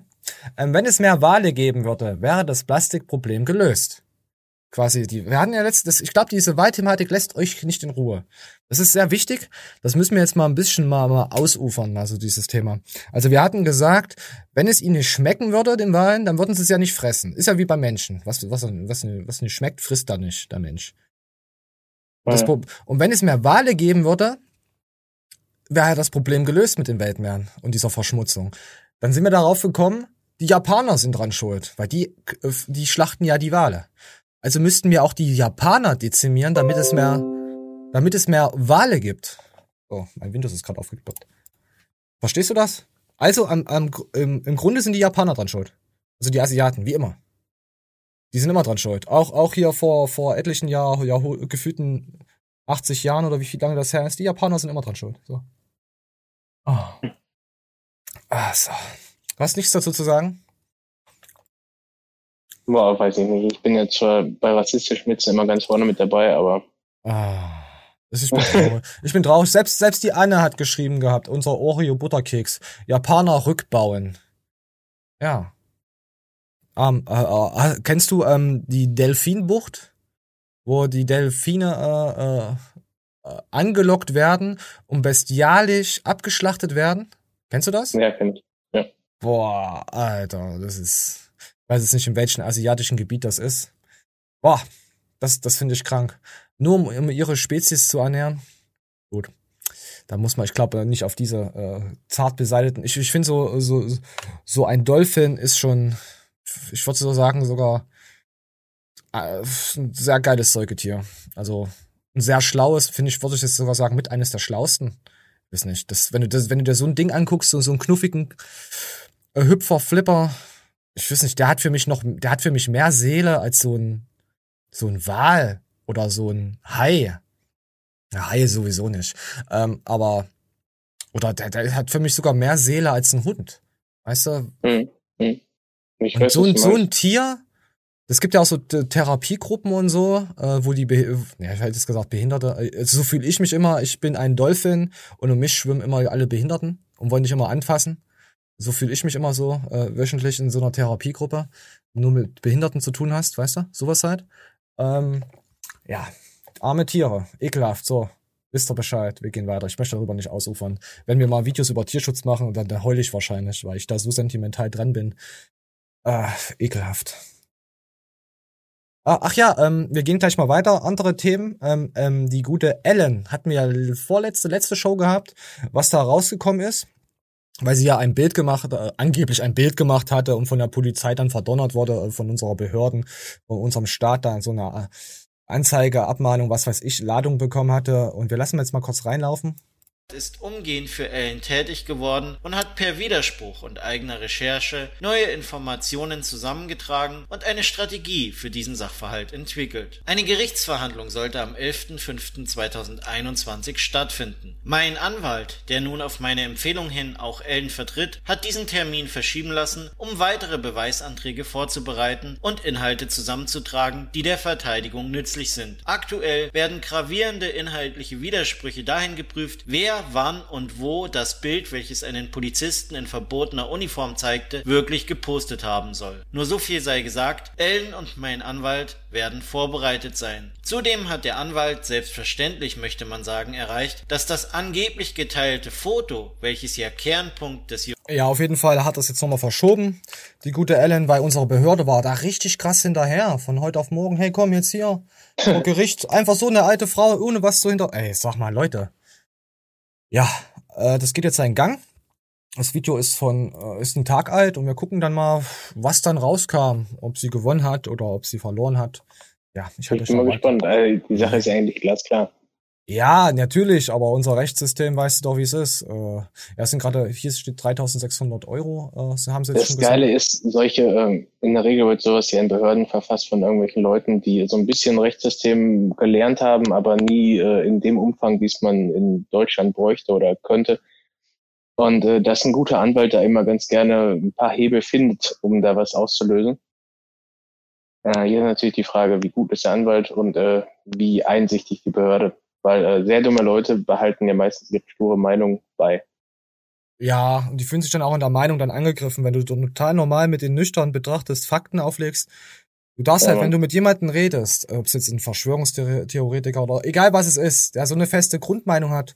Ähm, wenn es mehr Wale geben würde, wäre das Plastikproblem gelöst quasi die. Wir hatten ja letztes, ich glaube, diese Wahlthematik lässt euch nicht in Ruhe. Das ist sehr wichtig. Das müssen wir jetzt mal ein bisschen mal, mal ausufern, also dieses Thema. Also wir hatten gesagt, wenn es ihnen nicht schmecken würde, den Wahlen, dann würden sie es ja nicht fressen. Ist ja wie bei Menschen. Was, was, was, was nicht schmeckt, frisst da nicht, der Mensch. Ja. und wenn es mehr Wale geben würde, wäre das Problem gelöst mit den Weltmeeren und dieser Verschmutzung. Dann sind wir darauf gekommen, die Japaner sind dran schuld, weil die, die schlachten ja die Wale. Also müssten wir auch die Japaner dezimieren, damit es mehr, damit es mehr Wale gibt. Oh, mein Windows ist gerade aufgeploppt. Verstehst du das? Also am, am, im, im Grunde sind die Japaner dran schuld. Also die Asiaten, wie immer. Die sind immer dran schuld. Auch, auch hier vor, vor etlichen Jahr, Jahr, gefühlten 80 Jahren oder wie viel lange das her ist, die Japaner sind immer dran schuld. So. Oh. Ah, so. Du hast nichts dazu zu sagen? Boah, weiß ich nicht. Ich bin jetzt zwar bei rassistischen Witzen immer ganz vorne mit dabei, aber. Ah. Ich bin traurig. ich bin traurig. Selbst, selbst die Anne hat geschrieben gehabt, unser Oreo Butterkeks. Japaner rückbauen. Ja. Ähm, äh, äh, kennst du ähm, die Delfinbucht? Wo die Delfine äh, äh, angelockt werden und bestialisch abgeschlachtet werden? Kennst du das? Ja, kenn ich. Ja. Boah, Alter, das ist. Ich weiß jetzt nicht, in welchem asiatischen Gebiet das ist. Boah, das, das finde ich krank. Nur um, um ihre Spezies zu ernähren. Gut. Da muss man, ich glaube, nicht auf diese äh, zart beseiteten. Ich, ich finde so, so, so ein Dolphin ist schon, ich würde so sagen, sogar äh, ein sehr geiles Säugetier. Also ein sehr schlaues, finde ich, würde ich jetzt sogar sagen, mit eines der schlauesten. Ich nicht, das, wenn du das, wenn du dir so ein Ding anguckst, so, so einen knuffigen äh, Hüpfer, Flipper, ich weiß nicht, der hat für mich noch, der hat für mich mehr Seele als so ein, so ein Wal oder so ein Hai. Ja, Hai sowieso nicht. Ähm, aber, oder der, der hat für mich sogar mehr Seele als ein Hund. Weißt du? Hm, hm. Ich weiß, so, ein, so ein Tier, es gibt ja auch so Therapiegruppen und so, äh, wo die, Be ja, ich hätte jetzt gesagt, Behinderte, also so fühle ich mich immer, ich bin ein Dolphin und um mich schwimmen immer alle Behinderten und wollen dich immer anfassen. So fühle ich mich immer so, äh, wöchentlich in so einer Therapiegruppe, nur mit Behinderten zu tun hast, weißt du? Sowas halt. Ähm, ja, arme Tiere, ekelhaft, so. Wisst ihr Bescheid, wir gehen weiter. Ich möchte darüber nicht ausufern. Wenn wir mal Videos über Tierschutz machen, dann, dann heule ich wahrscheinlich, weil ich da so sentimental dran bin. Äh, ekelhaft. Ah, ach ja, ähm, wir gehen gleich mal weiter. Andere Themen. Ähm, ähm, die gute Ellen hatten wir ja vorletzte, letzte Show gehabt, was da rausgekommen ist. Weil sie ja ein Bild gemacht, äh, angeblich ein Bild gemacht hatte und von der Polizei dann verdonnert wurde, äh, von unserer Behörden, von unserem Staat da in so einer äh, Anzeige, Abmahnung, was weiß ich, Ladung bekommen hatte. Und wir lassen jetzt mal kurz reinlaufen ist umgehend für Ellen tätig geworden und hat per Widerspruch und eigener Recherche neue Informationen zusammengetragen und eine Strategie für diesen Sachverhalt entwickelt. Eine Gerichtsverhandlung sollte am 11.05.2021 stattfinden. Mein Anwalt, der nun auf meine Empfehlung hin auch Ellen vertritt, hat diesen Termin verschieben lassen, um weitere Beweisanträge vorzubereiten und Inhalte zusammenzutragen, die der Verteidigung nützlich sind. Aktuell werden gravierende inhaltliche Widersprüche dahin geprüft, wer wer, wann und wo das Bild, welches einen Polizisten in verbotener Uniform zeigte, wirklich gepostet haben soll. Nur so viel sei gesagt, Ellen und mein Anwalt werden vorbereitet sein. Zudem hat der Anwalt selbstverständlich möchte man sagen erreicht, dass das angeblich geteilte Foto, welches ja Kernpunkt des ja, auf jeden Fall hat das jetzt nochmal verschoben. Die gute Ellen, weil unsere Behörde war da richtig krass hinterher. Von heute auf morgen, hey komm jetzt hier vor Gericht. Einfach so eine alte Frau ohne was zu hinter... Ey, sag mal, Leute. Ja, äh, das geht jetzt seinen Gang. Das Video ist von äh, ist ein Tag alt und wir gucken dann mal, was dann rauskam, ob sie gewonnen hat oder ob sie verloren hat. Ja, ich, ich bin mal gespannt. Also die Sache ist eigentlich glasklar. Ja, natürlich, aber unser Rechtssystem weißt du doch, wie es ist. Äh, ja, sind gerade, hier steht 3600 Euro, äh, haben sie jetzt das schon gesagt. Das Geile ist, solche, äh, in der Regel wird sowas ja in Behörden verfasst von irgendwelchen Leuten, die so ein bisschen Rechtssystem gelernt haben, aber nie äh, in dem Umfang, wie es man in Deutschland bräuchte oder könnte. Und äh, dass ein guter Anwalt da immer ganz gerne ein paar Hebel findet, um da was auszulösen. Äh, hier ist natürlich die Frage, wie gut ist der Anwalt und äh, wie einsichtig die Behörde weil äh, sehr dumme Leute behalten ja meistens ihre sture Meinung bei. Ja, und die fühlen sich dann auch in der Meinung dann angegriffen, wenn du total normal mit den nüchtern betrachtest, Fakten auflegst. Du darfst ja, halt, wenn du mit jemandem redest, ob es jetzt ein Verschwörungstheoretiker oder egal was es ist, der so eine feste Grundmeinung hat,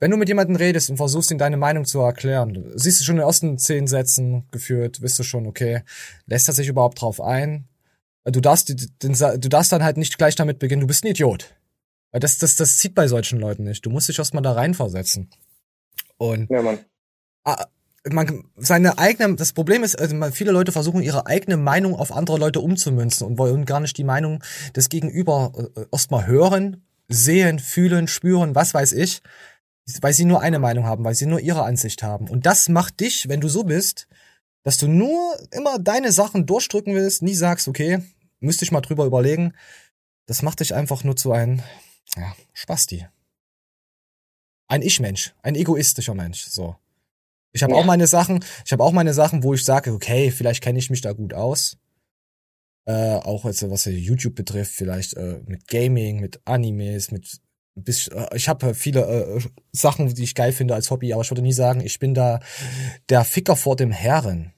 wenn du mit jemandem redest und versuchst, ihm deine Meinung zu erklären, siehst du schon in den ersten zehn Sätzen geführt, wirst du schon, okay, lässt er sich überhaupt drauf ein? Du darfst, du darfst dann halt nicht gleich damit beginnen, du bist ein Idiot. Das, das, das zieht bei solchen Leuten nicht. Du musst dich erstmal da reinversetzen. Und ja, Mann. man seine eigene, das Problem ist, also viele Leute versuchen ihre eigene Meinung auf andere Leute umzumünzen und wollen gar nicht die Meinung des Gegenüber äh, erstmal hören, sehen, fühlen, spüren, was weiß ich, weil sie nur eine Meinung haben, weil sie nur ihre Ansicht haben. Und das macht dich, wenn du so bist, dass du nur immer deine Sachen durchdrücken willst, nie sagst, okay, müsste ich mal drüber überlegen. Das macht dich einfach nur zu einem, ja, Spasti. Ein Ich-Mensch, ein egoistischer Mensch, so. Ich habe ja. auch meine Sachen, ich habe auch meine Sachen, wo ich sage, okay, vielleicht kenne ich mich da gut aus. Äh, auch jetzt, was YouTube betrifft, vielleicht äh, mit Gaming, mit Animes, mit bis, äh, ich habe viele äh, Sachen, die ich geil finde als Hobby, aber ich würde nie sagen, ich bin da der Ficker vor dem Herren.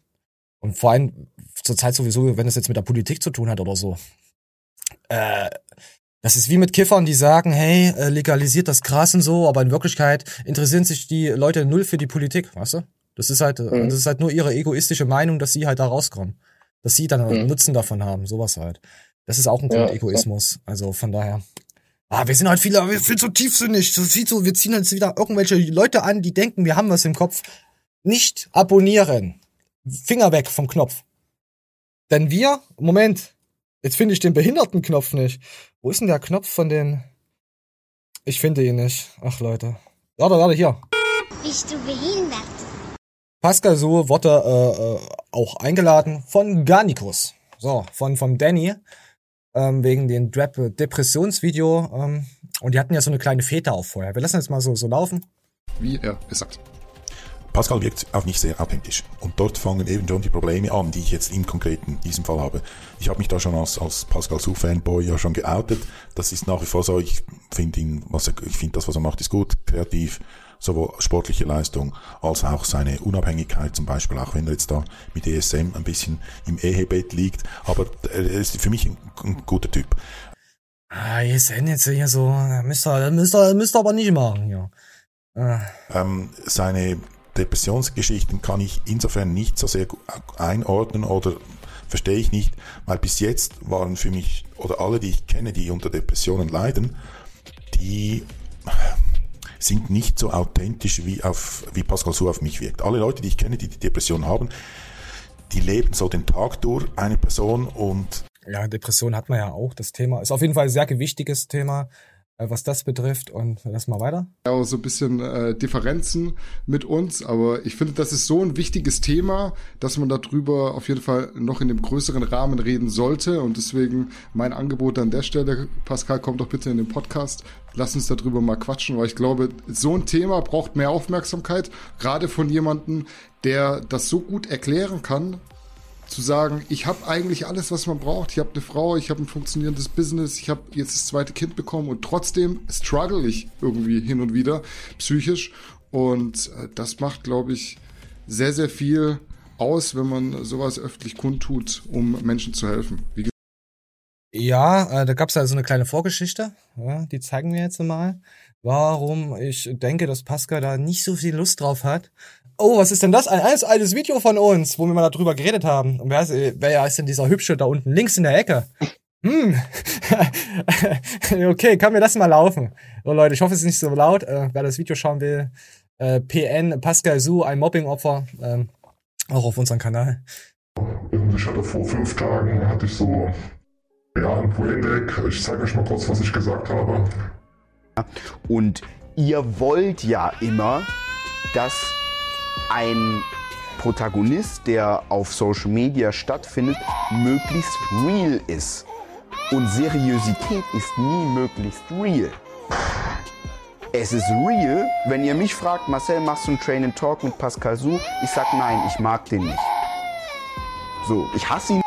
Und vor allem zur Zeit sowieso, wenn es jetzt mit der Politik zu tun hat oder so. Äh, das ist wie mit Kiffern, die sagen, hey, äh, legalisiert das Gras und so, aber in Wirklichkeit interessieren sich die Leute null für die Politik, weißt du? Das ist halt, mhm. das ist halt nur ihre egoistische Meinung, dass sie halt da rauskommen. Dass sie dann mhm. Nutzen davon haben, sowas halt. Das ist auch ein ja, Egoismus. Also von daher. Ah, wir sind halt viele, wir sind so tiefsinnig, so viel so, wir ziehen uns wieder irgendwelche Leute an, die denken, wir haben was im Kopf. Nicht abonnieren. Finger weg vom Knopf. Denn wir, Moment, jetzt finde ich den Behindertenknopf nicht. Wo ist denn der Knopf von den... Ich finde ihn nicht. Ach, Leute. Warte, warte, hier. Bist du behindert? Pascal So wurde äh, äh, auch eingeladen von Garnicus. So, von vom Danny. Ähm, wegen dem Depressionsvideo. Ähm, und die hatten ja so eine kleine Fete auch vorher. Wir lassen jetzt mal so, so laufen. Wie er gesagt. Pascal wirkt auf mich sehr authentisch. Und dort fangen eben schon die Probleme an, die ich jetzt im konkreten in diesem Fall habe. Ich habe mich da schon als, als Pascal Su Fanboy ja schon geoutet. Das ist nach wie vor so. Ich finde ihn, was er, ich finde das, was er macht, ist gut, kreativ, sowohl sportliche Leistung als auch seine Unabhängigkeit, zum Beispiel auch wenn er jetzt da mit ESM ein bisschen im Ehebett liegt. Aber er ist für mich ein, ein guter Typ. Ah, ESN jetzt hier so, müsst ihr, müsst ihr, müsst ihr aber nicht machen, ja. Ah. Ähm, seine Depressionsgeschichten kann ich insofern nicht so sehr einordnen oder verstehe ich nicht, weil bis jetzt waren für mich oder alle, die ich kenne, die unter Depressionen leiden, die sind nicht so authentisch wie auf wie Pascal Su auf mich wirkt. Alle Leute, die ich kenne, die die Depression haben, die leben so den Tag durch eine Person und ja, Depression hat man ja auch. Das Thema ist auf jeden Fall ein sehr gewichtiges Thema. Äh, was das betrifft. Und lass mal weiter. Ja, so ein bisschen äh, Differenzen mit uns, aber ich finde, das ist so ein wichtiges Thema, dass man darüber auf jeden Fall noch in dem größeren Rahmen reden sollte. Und deswegen mein Angebot an der Stelle, Pascal, komm doch bitte in den Podcast. Lass uns darüber mal quatschen, weil ich glaube, so ein Thema braucht mehr Aufmerksamkeit, gerade von jemandem, der das so gut erklären kann, zu sagen, ich habe eigentlich alles, was man braucht. Ich habe eine Frau, ich habe ein funktionierendes Business, ich habe jetzt das zweite Kind bekommen und trotzdem struggle ich irgendwie hin und wieder psychisch. Und äh, das macht, glaube ich, sehr, sehr viel aus, wenn man sowas öffentlich kundtut, um Menschen zu helfen. Wie ja, äh, da gab es also eine kleine Vorgeschichte, ja, die zeigen wir jetzt mal, warum ich denke, dass Pascal da nicht so viel Lust drauf hat, Oh, was ist denn das? Ein altes, altes Video von uns, wo wir mal darüber geredet haben. Und wer ist, wer ist denn dieser Hübsche da unten links in der Ecke? Hm. <laughs> okay, kann mir das mal laufen. So Leute, ich hoffe, es ist nicht so laut. Äh, wer das Video schauen will, äh, PN Pascal Su, ein Mobbing-Opfer, ähm, auch auf unserem Kanal. Ich hatte vor fünf Tagen, hatte ich so, ja, ein Brain Deck. Ich zeige euch mal kurz, was ich gesagt habe. Und ihr wollt ja immer, dass ein Protagonist, der auf Social Media stattfindet, möglichst real ist. Und Seriosität ist nie möglichst real. Es ist real, wenn ihr mich fragt, Marcel, machst du einen Train and Talk mit Pascal Su? Ich sag nein, ich mag den nicht. So, ich hasse ihn.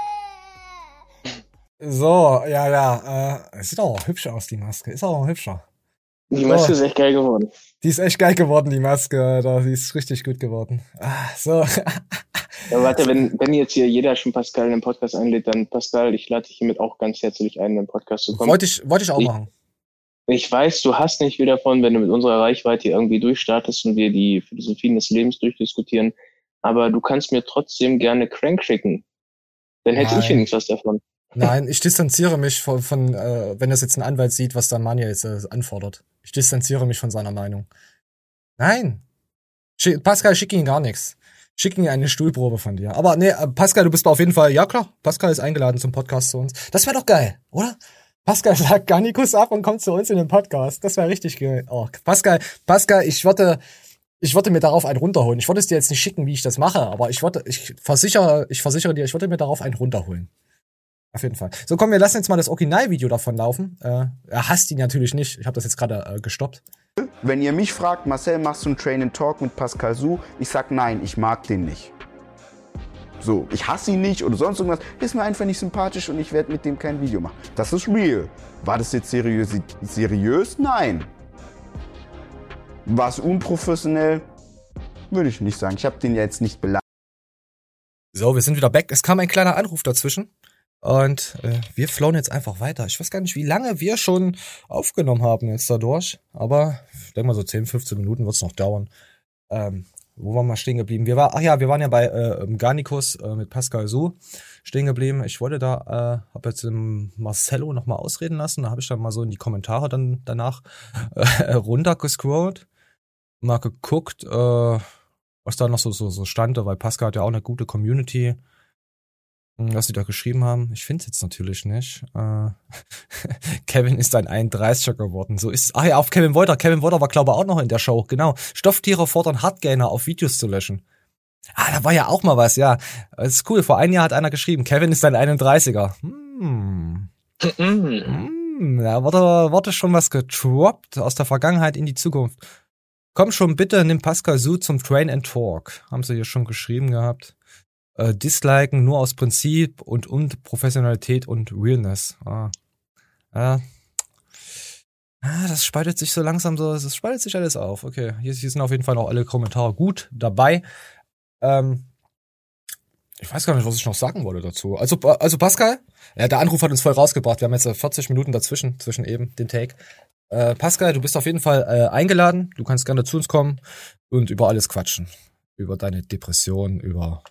So, ja, ja, äh, sieht auch hübsch aus, die Maske. Ist auch hübscher. Die Maske oh. ist echt geil geworden. Die ist echt geil geworden, die Maske, Alter. Die ist richtig gut geworden. Ah, so. ja, warte, <laughs> wenn, wenn jetzt hier jeder schon Pascal in den Podcast einlädt, dann Pascal, ich lade dich hiermit auch ganz herzlich ein, in den Podcast zu kommen. Wollte ich, wollte ich auch ich, machen. Ich weiß, du hast nicht viel davon, wenn du mit unserer Reichweite irgendwie durchstartest und wir die Philosophien des Lebens durchdiskutieren. Aber du kannst mir trotzdem gerne Crank schicken. Dann hätte Nein. ich wenigstens was davon. Nein, ich distanziere mich von, von äh, wenn das jetzt ein Anwalt sieht, was da Manja jetzt äh, anfordert. Ich distanziere mich von seiner Meinung. Nein. Schick, Pascal, schick ihn gar nichts. schicken eine Stuhlprobe von dir. Aber nee, äh, Pascal, du bist auf jeden Fall, ja klar, Pascal ist eingeladen zum Podcast zu uns. Das wäre doch geil, oder? Pascal <laughs> sagt Garnikus ab und kommt zu uns in den Podcast. Das wäre richtig geil. Oh, Pascal, Pascal, ich würde, ich würde mir darauf einen runterholen. Ich würde es dir jetzt nicht schicken, wie ich das mache, aber ich würde, ich versichere, ich versichere dir, ich würde mir darauf einen runterholen. Auf jeden Fall. So, komm, wir lassen jetzt mal das Originalvideo davon laufen. Äh, er hasst ihn natürlich nicht. Ich habe das jetzt gerade äh, gestoppt. Wenn ihr mich fragt, Marcel, machst du einen Train and Talk mit Pascal Su? Ich sag nein, ich mag den nicht. So, ich hasse ihn nicht oder sonst irgendwas. Ist mir einfach nicht sympathisch und ich werde mit dem kein Video machen. Das ist real. War das jetzt seriös? seriös? Nein. War es unprofessionell? Würde ich nicht sagen. Ich habe den ja jetzt nicht beleidigt. So, wir sind wieder back. Es kam ein kleiner Anruf dazwischen. Und äh, wir flown jetzt einfach weiter. Ich weiß gar nicht, wie lange wir schon aufgenommen haben jetzt dadurch. Aber ich denke mal so 10, 15 Minuten wird es noch dauern. Ähm, wo waren wir stehen geblieben? Wir war, ach ja, wir waren ja bei äh, Garnicus äh, mit Pascal Su stehen geblieben. Ich wollte da, äh, habe jetzt den Marcello nochmal ausreden lassen. Da habe ich dann mal so in die Kommentare dann danach äh, <laughs> runtergescrollt, mal geguckt, äh, was da noch so, so, so stand, weil Pascal hat ja auch eine gute Community was sie da geschrieben haben. Ich finde es jetzt natürlich nicht. Äh, <laughs> Kevin ist ein 31er geworden. So ist es. Ach ja, auf Kevin Wolter. Kevin Wolter war, glaube ich, auch noch in der Show. Genau. Stofftiere fordern Hardgainer auf Videos zu löschen. Ah, da war ja auch mal was, ja. Das ist cool. Vor einem Jahr hat einer geschrieben, Kevin ist ein 31er. Hm. hm. Da wurde, wurde schon was getroppt aus der Vergangenheit in die Zukunft. Komm schon bitte, nimm Pascal Su zum Train and Talk. Haben sie hier schon geschrieben gehabt äh, disliken nur aus Prinzip und, und Professionalität und Realness. Ah. Ah. Ah, das spaltet sich so langsam so, das spaltet sich alles auf. Okay, hier, hier sind auf jeden Fall noch alle Kommentare gut dabei. Ähm, ich weiß gar nicht, was ich noch sagen wollte dazu. Also, also Pascal, ja, der Anruf hat uns voll rausgebracht. Wir haben jetzt 40 Minuten dazwischen, zwischen eben den Take. Äh, Pascal, du bist auf jeden Fall äh, eingeladen. Du kannst gerne zu uns kommen und über alles quatschen. Über deine Depression, über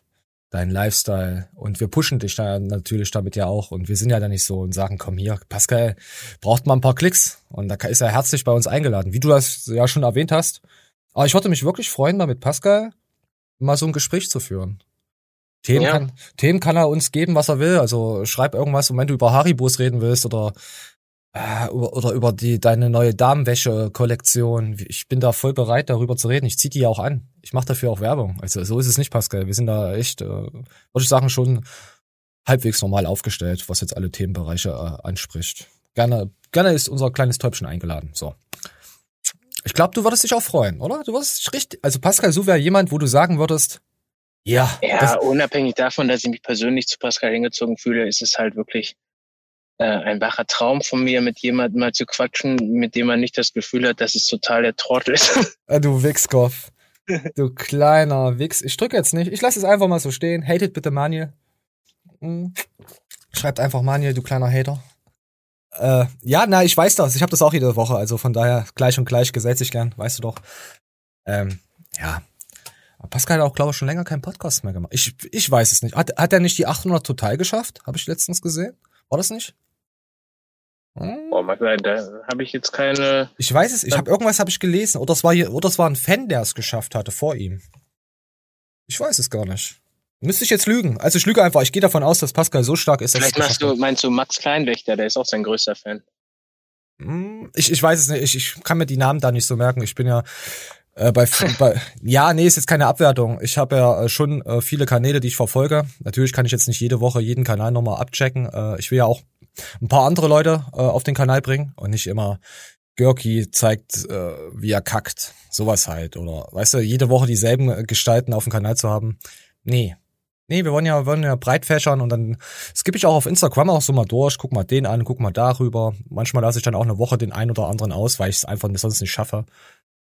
dein Lifestyle und wir pushen dich da natürlich damit ja auch und wir sind ja da nicht so und sagen, komm hier, Pascal braucht mal ein paar Klicks und da ist er herzlich bei uns eingeladen, wie du das ja schon erwähnt hast. Aber ich würde mich wirklich freuen, mal mit Pascal mal so ein Gespräch zu führen. Themen, ja. kann, Themen kann er uns geben, was er will. Also schreib irgendwas, und wenn du über Haribos reden willst oder äh, oder über die deine neue Damenwäsche-Kollektion. Ich bin da voll bereit, darüber zu reden. Ich zieh die ja auch an. Ich mache dafür auch Werbung. Also so ist es nicht, Pascal. Wir sind da echt, äh, würde ich sagen, schon halbwegs normal aufgestellt, was jetzt alle Themenbereiche äh, anspricht. Gerne, gerne ist unser kleines Täubchen eingeladen. So. Ich glaube, du würdest dich auch freuen, oder? Du würdest dich richtig. Also Pascal, so wäre jemand, wo du sagen würdest, ja. Ja, unabhängig davon, dass ich mich persönlich zu Pascal hingezogen fühle, ist es halt wirklich äh, ein wacher Traum von mir, mit jemandem mal zu quatschen, mit dem man nicht das Gefühl hat, dass es total der Trottel ist. <laughs> Ah, du Wichskopf. <laughs> Du kleiner Wichs. Ich drücke jetzt nicht. Ich lasse es einfach mal so stehen. Hatet bitte Maniel. Hm. Schreibt einfach Maniel, du kleiner Hater. Äh, ja, na, ich weiß das. Ich habe das auch jede Woche. Also von daher gleich und gleich gesellt sich gern. Weißt du doch. Ähm, ja. Pascal hat auch, glaube ich, schon länger keinen Podcast mehr gemacht. Ich, ich weiß es nicht. Hat, hat er nicht die 800 total geschafft? Habe ich letztens gesehen. War das nicht? Hm? Oh, da habe ich jetzt keine. Ich weiß es, ich habe irgendwas habe ich gelesen. Oder es war hier, oder es war ein Fan, der es geschafft hatte vor ihm. Ich weiß es gar nicht. Müsste ich jetzt lügen. Also ich lüge einfach. Ich gehe davon aus, dass Pascal so stark ist. Vielleicht machst du, meinst du Max Kleinwächter, der ist auch sein größter Fan. Hm, ich, ich weiß es nicht. Ich, ich kann mir die Namen da nicht so merken. Ich bin ja äh, bei, bei, <laughs> ja, nee, ist jetzt keine Abwertung. Ich habe ja äh, schon äh, viele Kanäle, die ich verfolge. Natürlich kann ich jetzt nicht jede Woche jeden Kanal nochmal abchecken. Äh, ich will ja auch ein paar andere Leute äh, auf den Kanal bringen und nicht immer Görki zeigt, äh, wie er kackt. Sowas halt. Oder weißt du, jede Woche dieselben Gestalten auf dem Kanal zu haben. Nee. Nee, wir wollen ja, wollen ja breit fächern und dann skippe ich auch auf Instagram auch so mal durch, guck mal den an, guck mal darüber. Manchmal lasse ich dann auch eine Woche den einen oder anderen aus, weil ich es einfach sonst nicht schaffe,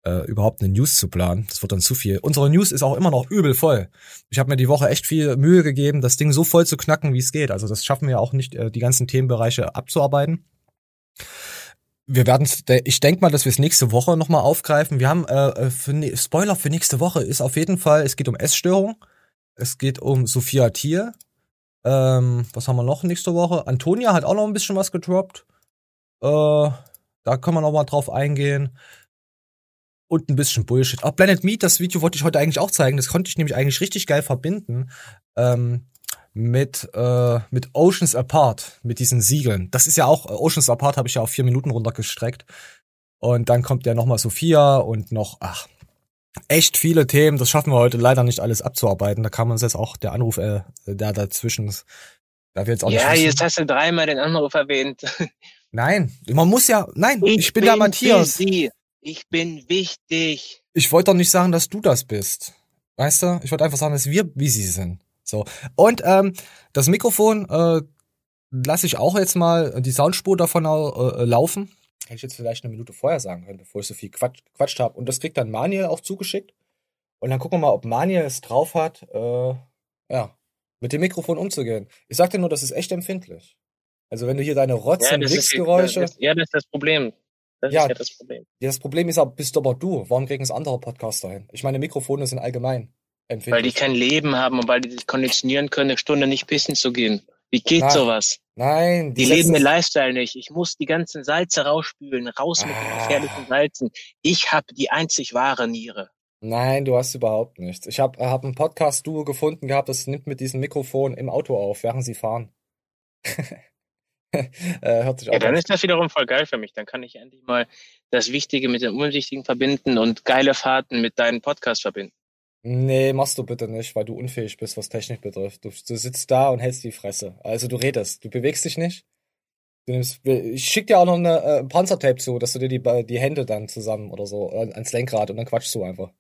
äh, überhaupt eine News zu planen. Das wird dann zu viel. Unsere News ist auch immer noch übel voll. Ich habe mir die Woche echt viel Mühe gegeben, das Ding so voll zu knacken, wie es geht. Also das schaffen wir auch nicht, äh, die ganzen Themenbereiche abzuarbeiten. Wir werden, ich denke mal, dass wir es nächste Woche nochmal aufgreifen. Wir haben äh, äh für, ne, Spoiler für nächste Woche ist auf jeden Fall, es geht um Essstörung, es geht um Sophia Thier. Ähm, was haben wir noch nächste Woche? Antonia hat auch noch ein bisschen was gedroppt. Äh, da können wir noch mal drauf eingehen. Und ein bisschen Bullshit. Auch Planet Meat, das Video wollte ich heute eigentlich auch zeigen. Das konnte ich nämlich eigentlich richtig geil verbinden ähm, mit äh, mit Oceans Apart, mit diesen Siegeln. Das ist ja auch Oceans Apart habe ich ja auf vier Minuten runtergestreckt. Und dann kommt ja noch mal Sophia und noch ach echt viele Themen. Das schaffen wir heute leider nicht alles abzuarbeiten. Da kam uns jetzt auch der Anruf, äh, der dazwischen. Da wir jetzt auch ja, jetzt hast du dreimal den Anruf erwähnt. Nein, man muss ja, nein, ich, ich bin, bin der Matthias. Busy. Ich bin wichtig. Ich wollte doch nicht sagen, dass du das bist. Weißt du? Ich wollte einfach sagen, dass wir busy sind. So. Und ähm, das Mikrofon äh, lasse ich auch jetzt mal die Soundspur davon äh, laufen. Hätte ich jetzt vielleicht eine Minute vorher sagen können, bevor ich so viel Quatsch, Quatsch habe. Und das kriegt dann Maniel auch zugeschickt. Und dann gucken wir mal, ob Maniel es drauf hat, äh, ja, mit dem Mikrofon umzugehen. Ich sag dir nur, das ist echt empfindlich. Also wenn du hier deine Rotz- ja, und Wichsgeräusche... Ja, das ist das Problem. Das ja, ist ja das Problem. Das Problem ist aber, bist aber du. Warum kriegen es andere Podcaster hin? Ich meine, Mikrofone sind allgemein empfindlich. Weil die kein Leben haben und weil die sich konditionieren können, eine Stunde nicht pissen zu gehen. Wie geht Nein. sowas? Nein, die, die leben den Lifestyle nicht. Ich muss die ganzen Salze rausspülen, raus mit den gefährlichen Salzen. Ich habe die einzig wahre Niere. Nein, du hast überhaupt nichts. Ich habe hab ein Podcast-Duo gefunden gehabt, das nimmt mit diesem Mikrofon im Auto auf, während sie fahren. <laughs> <laughs> äh, hört sich ja, dann ist das wiederum voll geil für mich. Dann kann ich endlich mal das Wichtige mit dem Unwichtigen verbinden und geile Fahrten mit deinem Podcast verbinden. Nee, machst du bitte nicht, weil du unfähig bist, was Technik betrifft. Du, du sitzt da und hältst die Fresse. Also du redest, du bewegst dich nicht. Du nimmst, ich schick dir auch noch eine äh, Panzertape zu, dass du dir die, die Hände dann zusammen oder so äh, ans Lenkrad und dann quatschst du einfach.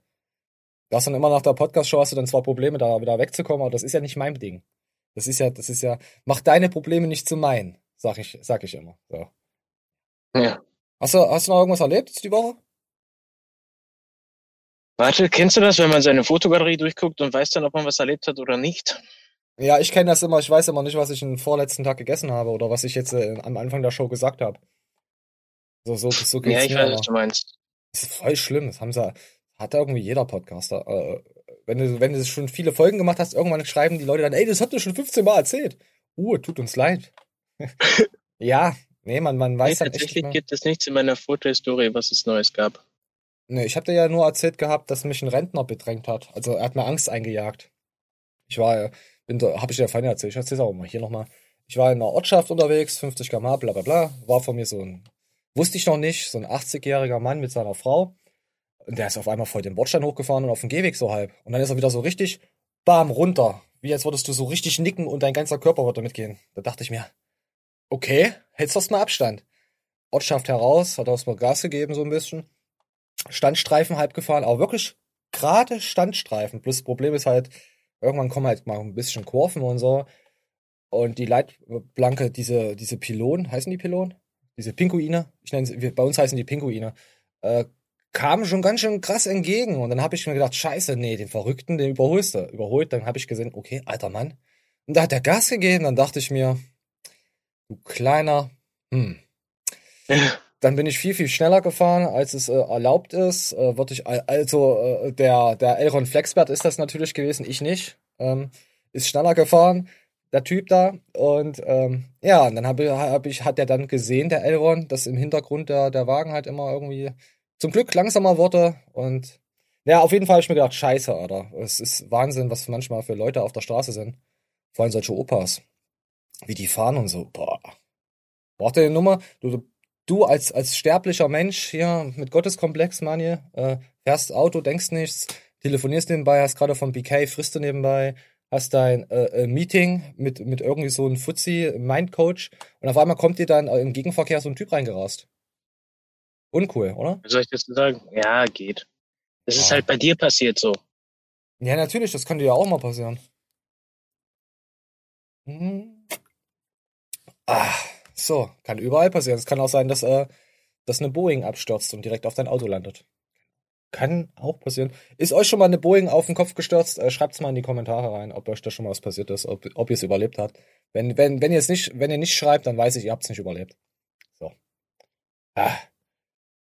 Du hast dann immer nach der Podcast-Show hast du dann zwar Probleme, da wieder wegzukommen, aber das ist ja nicht mein Ding. Das ist ja, das ist ja, mach deine Probleme nicht zu meinen, sag ich, sag ich immer. So. Ja. Hast du, hast du noch irgendwas erlebt die Woche? Warte, kennst du das, wenn man seine Fotogalerie durchguckt und weiß dann, ob man was erlebt hat oder nicht? Ja, ich kenne das immer. Ich weiß immer nicht, was ich den vorletzten Tag gegessen habe oder was ich jetzt äh, am Anfang der Show gesagt habe. So, so, so geht's Ja, ich weiß, immer. was du meinst. Das ist voll schlimm. Das haben sie, hat irgendwie jeder Podcaster. Äh, wenn du, wenn du schon viele Folgen gemacht hast, irgendwann schreiben die Leute dann, ey, das hast du schon 15 Mal erzählt. Uh, tut uns leid. Ja, nee, man, man weiß nee, echt tatsächlich mehr. gibt es nichts in meiner Fotohistorie, was es Neues gab. Nee, ich dir ja nur erzählt gehabt, dass mich ein Rentner bedrängt hat. Also er hat mir Angst eingejagt. Ich war, bin da, habe ich dir ja vorhin erzählt, ich erzähl's auch mal hier nochmal. Ich war in einer Ortschaft unterwegs, 50 km, bla bla bla. War vor mir so ein, wusste ich noch nicht, so ein 80-jähriger Mann mit seiner Frau. Und der ist auf einmal vor den Bordstein hochgefahren und auf den Gehweg so halb. Und dann ist er wieder so richtig, bam, runter. Wie als würdest du so richtig nicken und dein ganzer Körper würde mitgehen. Da dachte ich mir, okay, hältst du mal Abstand. Ortschaft heraus, hat er erstmal Gas gegeben so ein bisschen. Standstreifen halb gefahren, aber wirklich gerade Standstreifen. Plus das Problem ist halt, irgendwann kommen halt mal ein bisschen Kurven und so. Und die Leitplanke, diese, diese Pylonen, heißen die Pylonen? Diese Pinguine, ich nenne sie, bei uns heißen die Pinguine, äh, kamen schon ganz schön krass entgegen. Und dann habe ich mir gedacht, scheiße, nee, den Verrückten, den überholst du. Überholt, dann habe ich gesehen, okay, alter Mann. Und da hat er Gas gegeben, dann dachte ich mir, du kleiner, hm. <laughs> Dann bin ich viel, viel schneller gefahren, als es äh, erlaubt ist. Äh, ich, also äh, der, der Elron Flexbert ist das natürlich gewesen, ich nicht. Ähm, ist schneller gefahren, der Typ da. Und ähm, ja, und dann habe hab ich, hat er dann gesehen, der Elron, dass im Hintergrund der, der Wagen halt immer irgendwie zum Glück langsamer wurde. Und ja, auf jeden Fall habe ich mir gedacht, scheiße, Alter. Es ist Wahnsinn, was manchmal für Leute auf der Straße sind. Vor allem solche Opas. Wie die fahren und so. Boah. Braucht ihr die Nummer? Du, du als, als sterblicher Mensch hier mit Gotteskomplex, Manje, äh, fährst Auto, denkst nichts, telefonierst nebenbei, hast gerade vom BK, frisst du nebenbei, hast dein äh, äh, Meeting mit, mit irgendwie so einem Fuzzi, Mindcoach und auf einmal kommt dir dann im Gegenverkehr so ein Typ reingerast. Uncool, oder? Soll ich das sagen? Ja, geht. Das ist halt bei dir passiert so. Ja, natürlich, das dir ja auch mal passieren. Mhm. Ah, so, kann überall passieren. Es kann auch sein, dass, äh, dass eine Boeing abstürzt und direkt auf dein Auto landet. Kann auch passieren. Ist euch schon mal eine Boeing auf den Kopf gestürzt? Äh, Schreibt's mal in die Kommentare rein, ob euch da schon mal was passiert ist, ob, ob ihr es überlebt habt. Wenn, wenn, wenn ihr es nicht, wenn ihr nicht schreibt, dann weiß ich, ihr habt's nicht überlebt. So. Ah.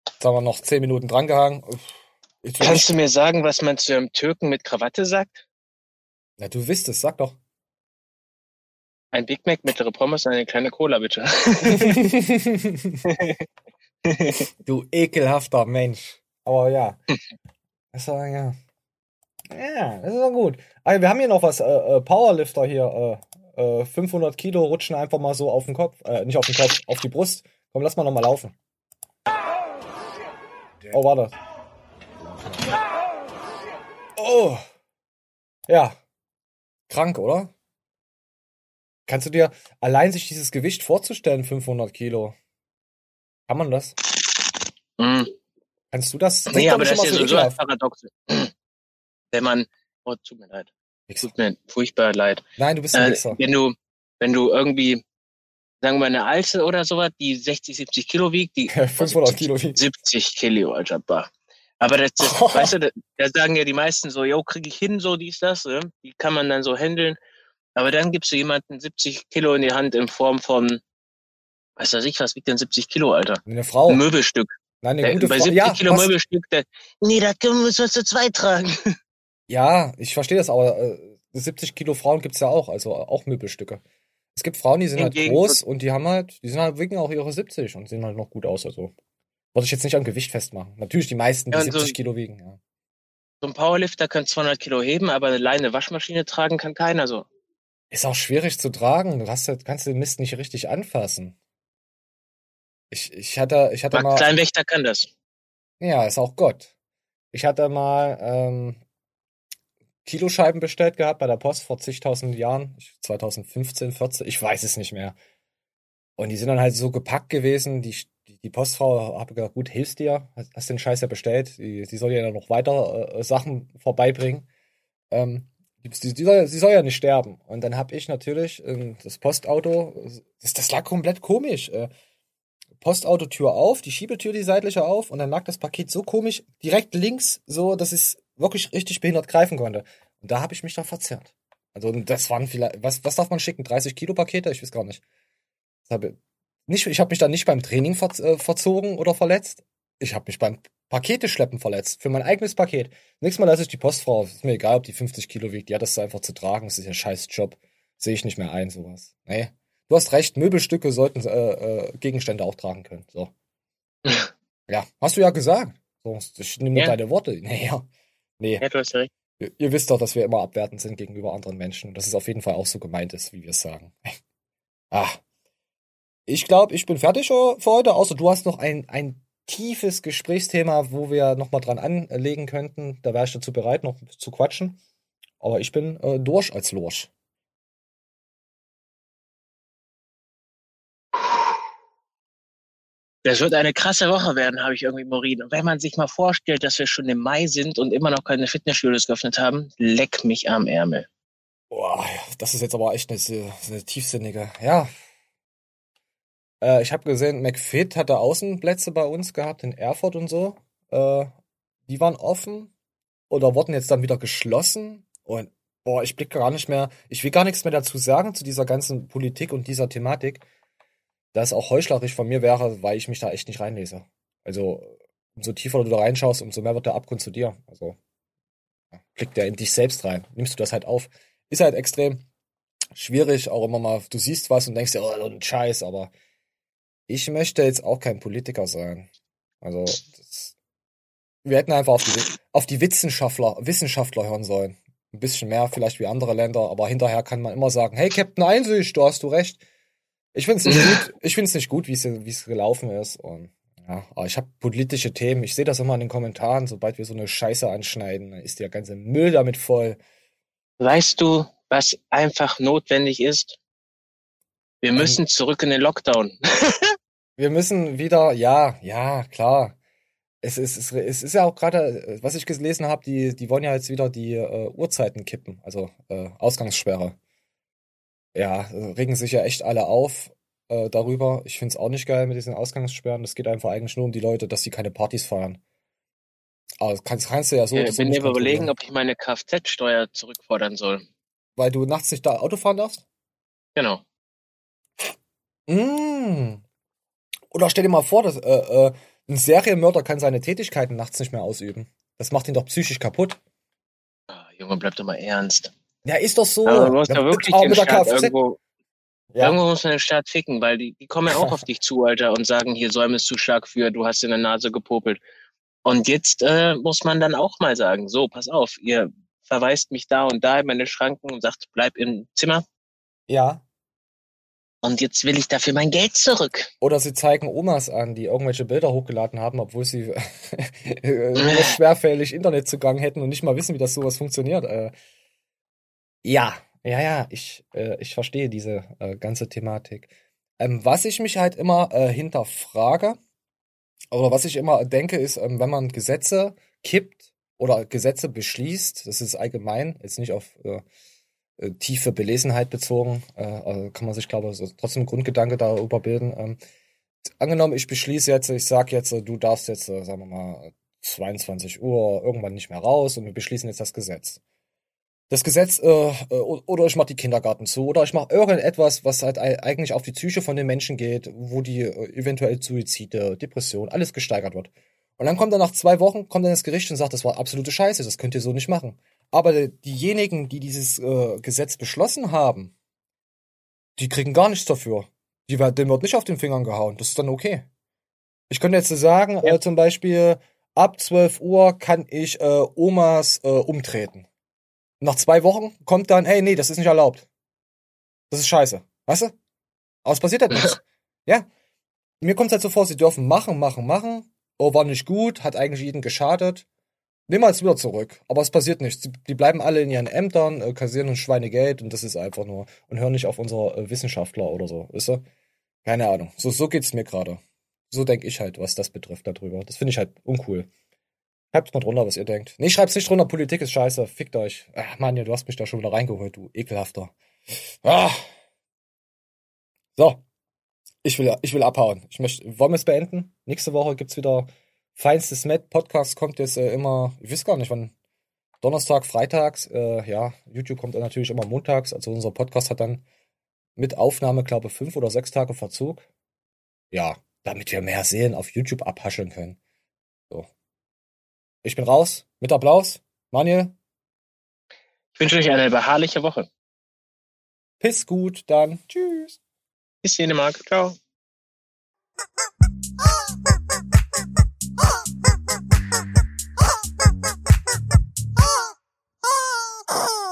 Jetzt haben wir noch zehn Minuten drangehangen. Kannst du mir sagen, was man zu einem Türken mit Krawatte sagt? Ja, du wisst es, sag doch. Ein Big Mac, mittlere Pommes und eine kleine Cola, bitte. <laughs> <laughs> du ekelhafter Mensch. Aber ja. Das war, ja. Ja, das ist doch gut. Also wir haben hier noch was, äh, äh Powerlifter hier, äh, 500 äh, Kilo rutschen einfach mal so auf den Kopf, äh, nicht auf den Kopf, auf die Brust. Komm, lass mal noch mal laufen. Oh, warte. Oh. Ja. Krank, oder? Kannst du dir allein sich dieses Gewicht vorzustellen, 500 Kilo? Kann man das? Mm. Kannst du das? Nee, aber das ist ja so, so ein Paradox. Wenn man, oh, tut mir leid. Wichser. Tut mir furchtbar leid. Nein, du bist ein äh, Wichser. Wenn du, wenn du irgendwie, sagen wir eine Alte oder sowas, die 60, 70 Kilo wiegt, die <laughs> 500 Kilo wiegt. 70 Kilo, Alter, bah. Aber das, das oh. <laughs> weißt du, da, da, sagen ja die meisten so, yo, kriege ich hin, so dies, das, ne? die kann man dann so handeln. Aber dann gibst du jemanden 70 Kilo in die Hand in Form von, weiß weiß ich, was wiegt denn 70 Kilo, Alter? Eine Frau. Ein Möbelstück. Nein, eine gute Bei Frau. 70 ja, Kilo was? Möbelstück, der, nee, da müssen wir zu zweit tragen. <laughs> Ja, ich verstehe das, aber äh, 70 Kilo Frauen gibt's ja auch, also auch Möbelstücke. Es gibt Frauen, die sind halt groß und die haben halt, die sind halt wiegen auch ihre 70 und sehen halt noch gut aus, also. Wollte ich jetzt nicht am Gewicht festmachen. Natürlich die meisten, die ja, 70 so, Kilo wiegen, ja. So ein Powerlifter kann 200 Kilo heben, aber eine Leine Waschmaschine tragen kann keiner so. Ist auch schwierig zu tragen. Du hast, kannst den Mist nicht richtig anfassen. Ich, ich hatte, ich hatte Aber mal. Kleinwächter kann das. Ja, ist auch Gott. Ich hatte mal ähm, Kiloscheiben bestellt gehabt bei der Post vor zigtausend Jahren. 2015, 14, ich weiß es nicht mehr. Und die sind dann halt so gepackt gewesen. Die, die, Postfrau habe gesagt, gut, hilfst dir, hast den Scheiß ja bestellt. Die, die soll dir dann noch weiter äh, Sachen vorbeibringen. Ähm, Sie, sie, soll, sie soll ja nicht sterben. Und dann habe ich natürlich äh, das Postauto, das, das lag komplett komisch. Äh, Postautotür auf, die Schiebetür die seitliche auf und dann lag das Paket so komisch direkt links, so dass ich wirklich richtig behindert greifen konnte. Und da habe ich mich dann verzerrt. Also das waren vielleicht, was, was darf man schicken? 30 Kilo Pakete? Ich weiß gar nicht. Das habe, nicht ich habe mich dann nicht beim Training ver, äh, verzogen oder verletzt. Ich habe mich beim Pakete schleppen verletzt. Für mein eigenes Paket. Nächstes Mal lasse ich die Postfrau. Ist mir egal, ob die 50 Kilo wiegt. Die hat das einfach zu tragen. Das ist ja scheiß Job. Sehe ich nicht mehr ein, sowas. Nee. Du hast recht, Möbelstücke sollten äh, äh, Gegenstände auch tragen können. So. <laughs> ja, hast du ja gesagt. Ich nehme nur ja. deine Worte. <laughs> Naja. Nee. Ja, du hast recht. Ihr, ihr, wisst doch, dass wir immer abwertend sind gegenüber anderen Menschen. Und dass es auf jeden Fall auch so gemeint ist, wie wir es sagen. <laughs> ah. Ich glaube, ich bin fertig für heute, außer du hast noch ein, ein tiefes Gesprächsthema, wo wir nochmal dran anlegen könnten. Da wäre ich dazu bereit, noch zu quatschen. Aber ich bin äh, durch als Lorsch. Das wird eine krasse Woche werden, habe ich irgendwie Morin. Und wenn man sich mal vorstellt, dass wir schon im Mai sind und immer noch keine Fitnessstudios geöffnet haben, leck mich am Ärmel. Boah, das ist jetzt aber echt eine, eine tiefsinnige. Ja, äh, ich habe gesehen, McFit hatte Außenplätze bei uns gehabt in Erfurt und so. Äh, die waren offen oder wurden jetzt dann wieder geschlossen. Und boah, ich blicke gar nicht mehr, ich will gar nichts mehr dazu sagen zu dieser ganzen Politik und dieser Thematik, da es auch heuchlerisch von mir wäre, weil ich mich da echt nicht reinlese. Also, umso tiefer du da reinschaust, umso mehr wird der Abgrund zu dir. Also, blickt der in dich selbst rein. Nimmst du das halt auf. Ist halt extrem schwierig, auch immer mal, du siehst was und denkst dir, oh, ein Scheiß, aber ich möchte jetzt auch kein Politiker sein. Also, das, wir hätten einfach auf die, auf die Wissenschaftler, Wissenschaftler hören sollen. Ein bisschen mehr vielleicht wie andere Länder, aber hinterher kann man immer sagen, hey Captain Einsicht, du hast du recht. Ich finde es nicht gut, <laughs> ich finde es nicht gut, wie es gelaufen ist. Und ja, aber ich habe politische Themen. Ich sehe das immer in den Kommentaren, sobald wir so eine Scheiße anschneiden, dann ist der ganze Müll damit voll. Weißt du, was einfach notwendig ist? Wir müssen zurück in den Lockdown. <laughs> wir müssen wieder, ja, ja, klar. Es ist, es, es ist ja auch gerade, was ich gelesen habe, die, die wollen ja jetzt wieder die äh, Uhrzeiten kippen, also äh, Ausgangssperre. Ja, regen sich ja echt alle auf äh, darüber. Ich finde es auch nicht geil mit diesen Ausgangssperren. Das geht einfach eigentlich nur um die Leute, dass sie keine Partys feiern. Aber das kannst, kannst du ja so. Ich bin mir überlegen, ob ich meine Kfz-Steuer zurückfordern soll. Weil du nachts nicht da Auto fahren darfst? Genau. Mm. Oder stell dir mal vor, dass, äh, äh, ein Serienmörder kann seine Tätigkeiten nachts nicht mehr ausüben. Das macht ihn doch psychisch kaputt. Ah, Junge, bleib doch mal ernst. Ja, ist doch so. Aber du musst ja wirklich den Staat irgendwo, ja. irgendwo muss man den Staat ficken, weil die, die kommen ja auch auf <laughs> dich zu, Alter, und sagen, hier säumest du stark für, du hast in der Nase gepopelt. Und jetzt äh, muss man dann auch mal sagen, so, pass auf, ihr verweist mich da und da in meine Schranken und sagt, bleib im Zimmer. Ja. Und jetzt will ich dafür mein Geld zurück. Oder sie zeigen Omas an, die irgendwelche Bilder hochgeladen haben, obwohl sie nur <laughs> schwerfällig Internetzugang hätten und nicht mal wissen, wie das sowas funktioniert. Äh, ja, ja, ja, ich, äh, ich verstehe diese äh, ganze Thematik. Ähm, was ich mich halt immer äh, hinterfrage, oder was ich immer denke, ist, ähm, wenn man Gesetze kippt oder Gesetze beschließt, das ist allgemein, jetzt nicht auf äh, äh, tiefe Belesenheit bezogen, äh, also kann man sich, glaube ich, trotzdem Grundgedanke darüber bilden. Ähm, angenommen, ich beschließe jetzt, ich sage jetzt, du darfst jetzt, äh, sagen wir mal, 22 Uhr irgendwann nicht mehr raus und wir beschließen jetzt das Gesetz. Das Gesetz, äh, äh oder ich mache die Kindergarten zu, oder ich mache irgendetwas, was halt eigentlich auf die Psyche von den Menschen geht, wo die äh, eventuell Suizide, Depression, alles gesteigert wird. Und dann kommt er nach zwei Wochen, kommt dann das Gericht und sagt, das war absolute Scheiße, das könnt ihr so nicht machen. Aber diejenigen, die dieses äh, Gesetz beschlossen haben, die kriegen gar nichts dafür. Die, dem wird nicht auf den Fingern gehauen. Das ist dann okay. Ich könnte jetzt sagen, ja. äh, zum Beispiel, ab 12 Uhr kann ich äh, Omas äh, umtreten. Nach zwei Wochen kommt dann, hey, nee, das ist nicht erlaubt. Das ist scheiße. Weißt du? Aber es passiert halt nichts. Ja. Mir kommt halt so vor, sie dürfen machen, machen, machen. Oh, war nicht gut, hat eigentlich jeden geschadet. Nehmen wir es wieder zurück. Aber es passiert nichts. Die, bleiben alle in ihren Ämtern, äh, kassieren uns Schweinegeld und das ist einfach nur. Und hören nicht auf unsere äh, Wissenschaftler oder so. Wisst ihr? Keine Ahnung. So, so geht's mir gerade. So denke ich halt, was das betrifft darüber. Das finde ich halt uncool. Schreibt mal drunter, was ihr denkt. Nee, schreibt's nicht drunter. Politik ist scheiße. Fickt euch. Ach, Mann, du hast mich da schon wieder reingeholt, du ekelhafter. Ah. So. Ich will, ich will abhauen. Ich möchte, wollen wir es beenden? Nächste Woche gibt's wieder Feinstes Met Podcast kommt jetzt äh, immer, ich weiß gar nicht wann, Donnerstag, Freitags, äh, ja, YouTube kommt dann natürlich immer montags, also unser Podcast hat dann mit Aufnahme, glaube ich, fünf oder sechs Tage Verzug. Ja, damit wir mehr sehen auf YouTube abhascheln können. So. Ich bin raus, mit Applaus. Manuel? Ich wünsche euch eine beharrliche Woche. Piss gut, dann tschüss. Bis Dänemark. Ciao. Oh!